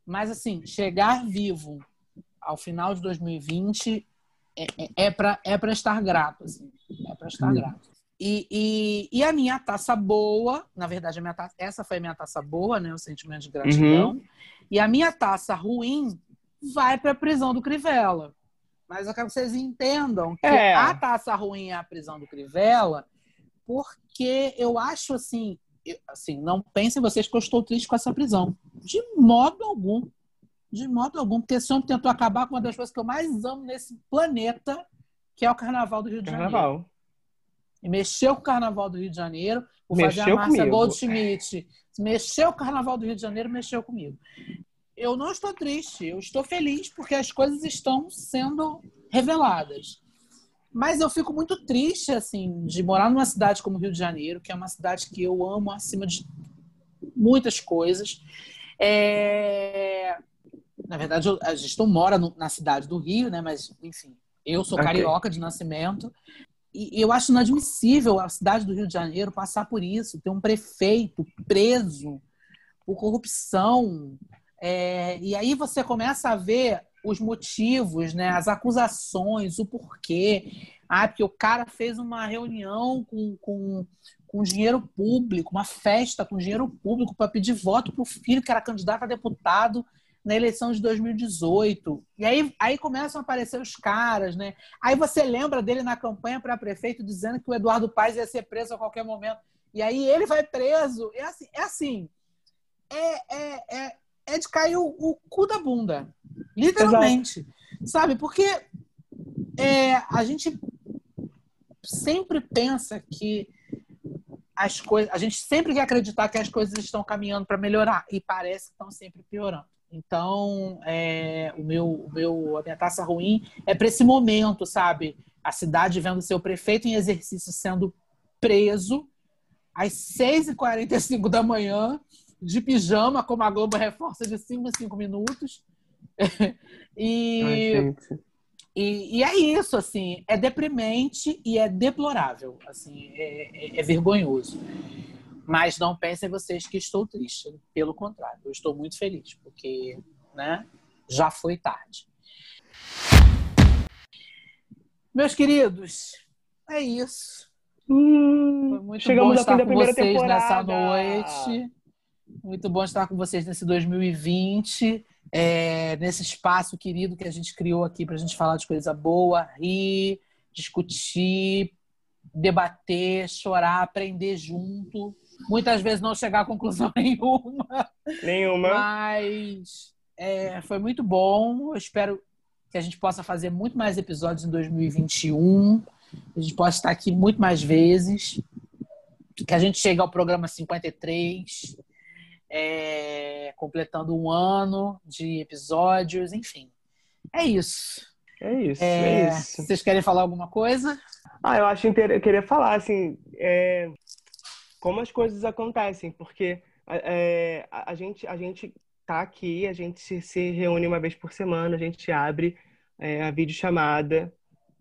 Mas assim, chegar vivo ao final de 2020 é, é, é para é para estar grato, assim, é para estar Hum. grato. E, e, e a minha taça boa, na verdade, a minha taça, essa foi a minha taça boa, né? O sentimento de gratidão. E a minha taça ruim vai para a prisão do Crivella. Mas eu quero que vocês entendam que É. a taça ruim é a prisão do Crivella, porque eu acho assim, eu- assim, não pensem vocês que eu estou triste com essa prisão. De modo algum. De modo algum, porque esse homem tentou acabar com uma das coisas que eu mais amo nesse planeta, que é o Carnaval do Rio de Janeiro. Carnaval. E mexeu com o Carnaval do Rio de Janeiro. Vou fazer a Mexeu Márcia comigo. Goldschmidt. Mexeu com o Carnaval do Rio de Janeiro, mexeu comigo. Eu não estou triste, eu estou feliz porque as coisas estão sendo reveladas. Mas eu fico muito triste, assim, de morar numa cidade como Rio de Janeiro, que é uma cidade que eu amo acima de muitas coisas. É, Na verdade, eu- a gente não mora no- na cidade do Rio, né? Mas, enfim, eu sou carioca de nascimento. E eu acho inadmissível a cidade do Rio de Janeiro passar por isso, ter um prefeito preso por corrupção. É, e aí você começa a ver os motivos, né, as acusações, o porquê. Ah, porque o cara fez uma reunião com, com, com dinheiro público, uma festa com dinheiro público para pedir voto para o filho que era candidato a deputado na eleição de 2018. E aí, aí começam a aparecer os caras, né? Aí você lembra dele na campanha para prefeito dizendo que o Eduardo Paes ia ser preso a qualquer momento. E aí ele vai preso. É assim, é assim. é, é, é, é de cair o, o cu da bunda. Literalmente. Exato. Sabe? Porque é, a gente sempre pensa que as coisas. A gente sempre quer acreditar que as coisas estão caminhando para melhorar e parece que estão sempre piorando. Então, é, o meu, o meu, a minha taça ruim é para esse momento, sabe? A cidade vendo seu prefeito em exercício sendo preso às 6h45 da manhã, de pijama, como a Globo reforça de 5 em 5 minutos. e, Ai, e, e, é isso, assim, é deprimente e é deplorável, assim, é, é, é vergonhoso. Mas não pensem vocês que estou triste. Pelo contrário, eu estou muito feliz, porque né, já foi tarde. Meus queridos, é isso. Hum, foi muito bom estar com vocês temporada. nessa noite. Muito bom estar com vocês nesse 2020. É, nesse espaço querido que a gente criou aqui para a gente falar de coisa boa, rir, discutir, debater, chorar, aprender junto. Muitas vezes não chegar a conclusão nenhuma. Nenhuma. Mas é, foi muito bom. Eu espero que a gente possa fazer muito mais episódios em 2021. A gente possa estar aqui muito mais vezes. Que a gente chegue ao programa 53, é, completando um ano de episódios, enfim. É isso. É isso, é, é isso. Vocês querem falar alguma coisa? Ah, eu acho inter... eu queria falar assim, é como as coisas acontecem, porque é, a, gente a gente tá aqui, a gente se, se, reúne uma vez por semana, a gente abre é, a videochamada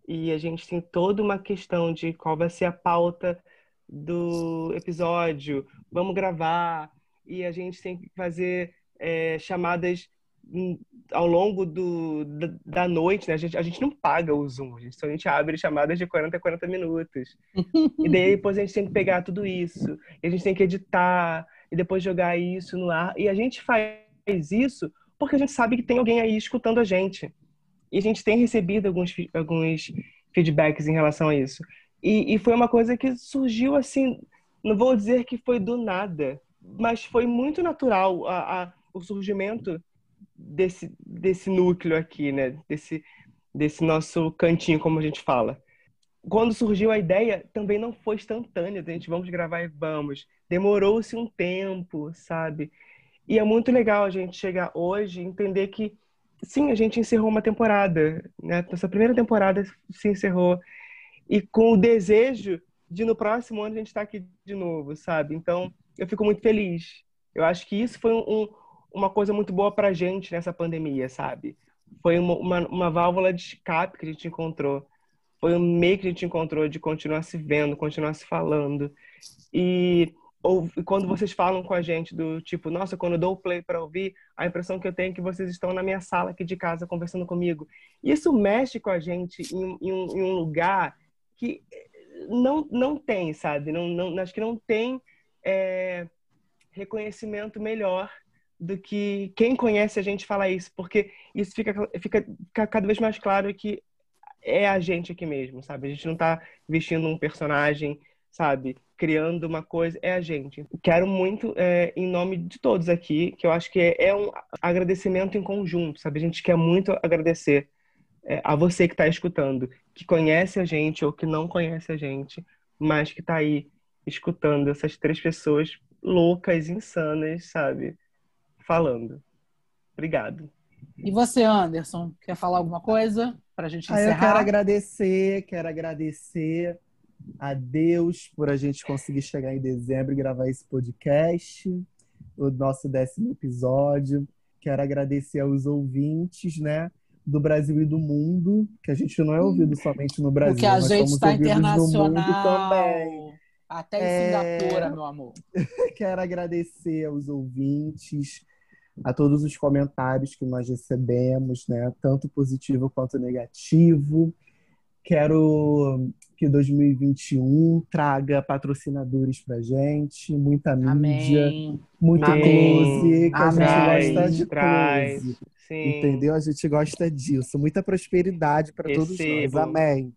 e a gente tem toda uma questão de qual vai ser a pauta do episódio, vamos gravar e a gente tem que fazer é, chamadas ao longo do, da, da, noite, né? A gente, a gente não paga o Zoom, a gente, a gente abre chamadas de 40 a 40 minutos. e daí depois a gente tem que pegar tudo isso, e a gente tem que editar, e depois jogar isso no ar. E a gente faz isso porque a gente sabe que tem alguém aí escutando a gente. E a gente tem recebido alguns, alguns feedbacks em relação a isso. E, e foi uma coisa que surgiu assim, não vou dizer que foi do nada, mas foi muito natural a, a o surgimento desse, desse núcleo aqui, né? Desse, desse nosso cantinho, como a gente fala. Quando surgiu a ideia, também não foi instantânea, a gente vamos gravar e vamos. Demorou-se um tempo, sabe? E é muito legal a gente chegar hoje e entender que, sim, a gente encerrou uma temporada, né? Nossa primeira temporada se encerrou. E com o desejo de no próximo ano a gente estar tá aqui de novo, sabe? Então, eu fico muito feliz. Eu acho que isso foi um, uma coisa muito boa pra gente nessa pandemia, sabe? Foi uma, uma, uma, válvula de escape que a gente encontrou. Foi um meio que a gente encontrou de continuar se vendo, continuar se falando. E ou, quando vocês falam com a gente do tipo, nossa, quando eu dou o play para ouvir, a impressão que eu tenho é que vocês estão na minha sala aqui de casa conversando comigo. Isso mexe com a gente em, em, um, em um, lugar que não, não tem, sabe? Não, não, acho que não tem é, reconhecimento melhor do que quem conhece a gente fala isso, porque isso fica, fica, fica cada vez mais claro que é a gente aqui mesmo, sabe? A gente não está vestindo um personagem, sabe? Criando uma coisa, é a gente. Quero muito, é, em nome de todos aqui, que eu acho que é, é um agradecimento em conjunto, sabe? A gente quer muito agradecer é, a você que está escutando, que conhece a gente ou que não conhece a gente, mas que está aí escutando essas três pessoas loucas, insanas, sabe? Falando. Obrigado. E você, Anderson, quer falar alguma coisa para a gente encerrar? Ah, eu quero agradecer, quero agradecer a Deus por a gente conseguir chegar em dezembro e gravar esse podcast, o nosso décimo episódio. Quero agradecer aos ouvintes, né? Do Brasil e do mundo, que a gente não é ouvido somente no Brasil, Porque a gente está internacional. também. Até em é... Singapura, meu amor. Quero agradecer aos ouvintes, a todos os comentários que nós recebemos, né? Tanto positivo quanto negativo. Quero que 2021 traga patrocinadores pra gente, muita mídia, Amém. muito Amém. close, que Amém. a gente gosta de close. Sim. Entendeu? A gente gosta disso. Muita prosperidade para todos nós. Amém.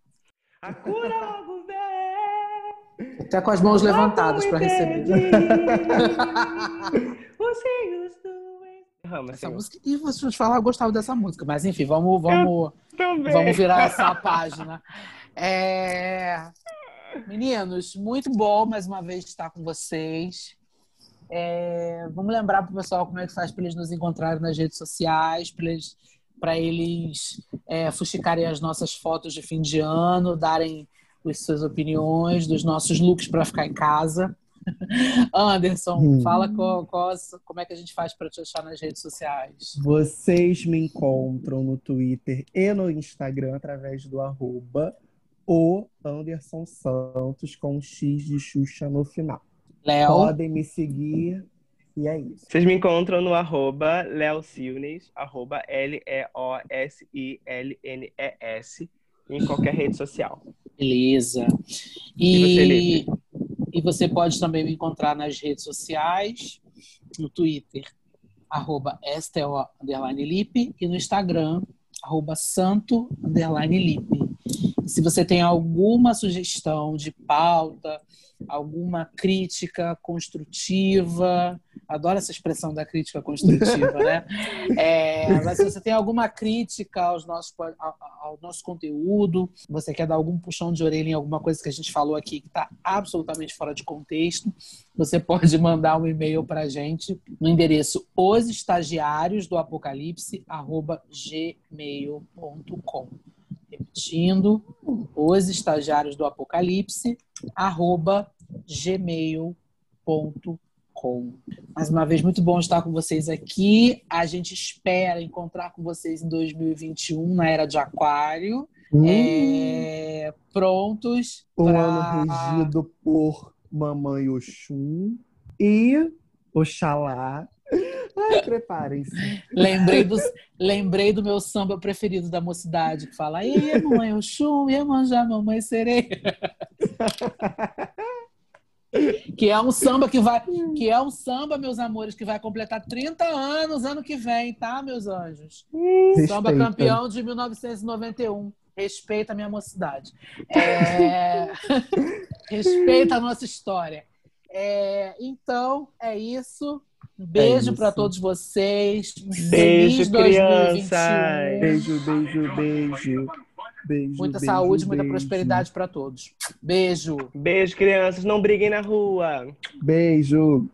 A cura logo vem. Até com as mãos levantadas para receber. Amo, Essa música. E você te falar, eu gostava dessa música. Mas enfim, vamos, vamos, vamos virar essa página. É, Meninos, muito bom mais uma vez estar com vocês. É, Vamos lembrar para o pessoal como é que faz para eles nos encontrarem nas redes sociais, para eles, pra eles é, fuxicarem as nossas fotos de fim de ano, darem as suas opiniões dos nossos looks para ficar em casa. Anderson, Hum. fala qual- qual- como é que a gente faz para te achar nas redes sociais. Vocês me encontram no Twitter e no Instagram através do arroba o Anderson Santos com um X de Xuxa no final. Léo, Podem me seguir e é isso. Vocês me encontram no arroba Léo Silnes, arroba L-E-O-S-I-L-N-E-S, em qualquer rede social. beleza. E você, E, Lipe? E você pode também me encontrar nas redes sociais, no Twitter, arroba STO e no Instagram, arroba santo Lipe. Se você tem alguma sugestão de pauta, alguma crítica construtiva, adoro essa expressão da crítica construtiva, né? É, mas se você tem alguma crítica aos nossos, ao, ao nosso conteúdo, você quer dar algum puxão de orelha em alguma coisa que a gente falou aqui que está absolutamente fora de contexto, você pode mandar um e-mail para a gente no endereço osestagiários do repetindo os estagiários do apocalipse arroba gmail.com mais uma vez muito bom estar com vocês aqui. A gente espera encontrar com vocês em 2021 na era de aquário. Hum, é, prontos um pra- ano regido por Mamãe Oxum e Oxalá. Ai, preparem-se. Lembrei do, lembrei do meu samba preferido da mocidade, que fala Ei, mamãe, o chum, Iemanjá, mamãe, sereia. Que é um samba que vai, que é um samba, meus amores, que vai completar 30 anos ano que vem, tá, meus anjos? Samba Respeita. campeão de 1991. Respeita a minha mocidade. É, Respeita a nossa história. É, Então, é isso. Um beijo isso. para todos vocês. Um Beijo, feliz 2021. crianças. Beijo, beijo, beijo. Beijo, Muita beijo, saúde, muita beijo. prosperidade para todos. Beijo. Beijo, crianças. Não briguem na rua. Beijo.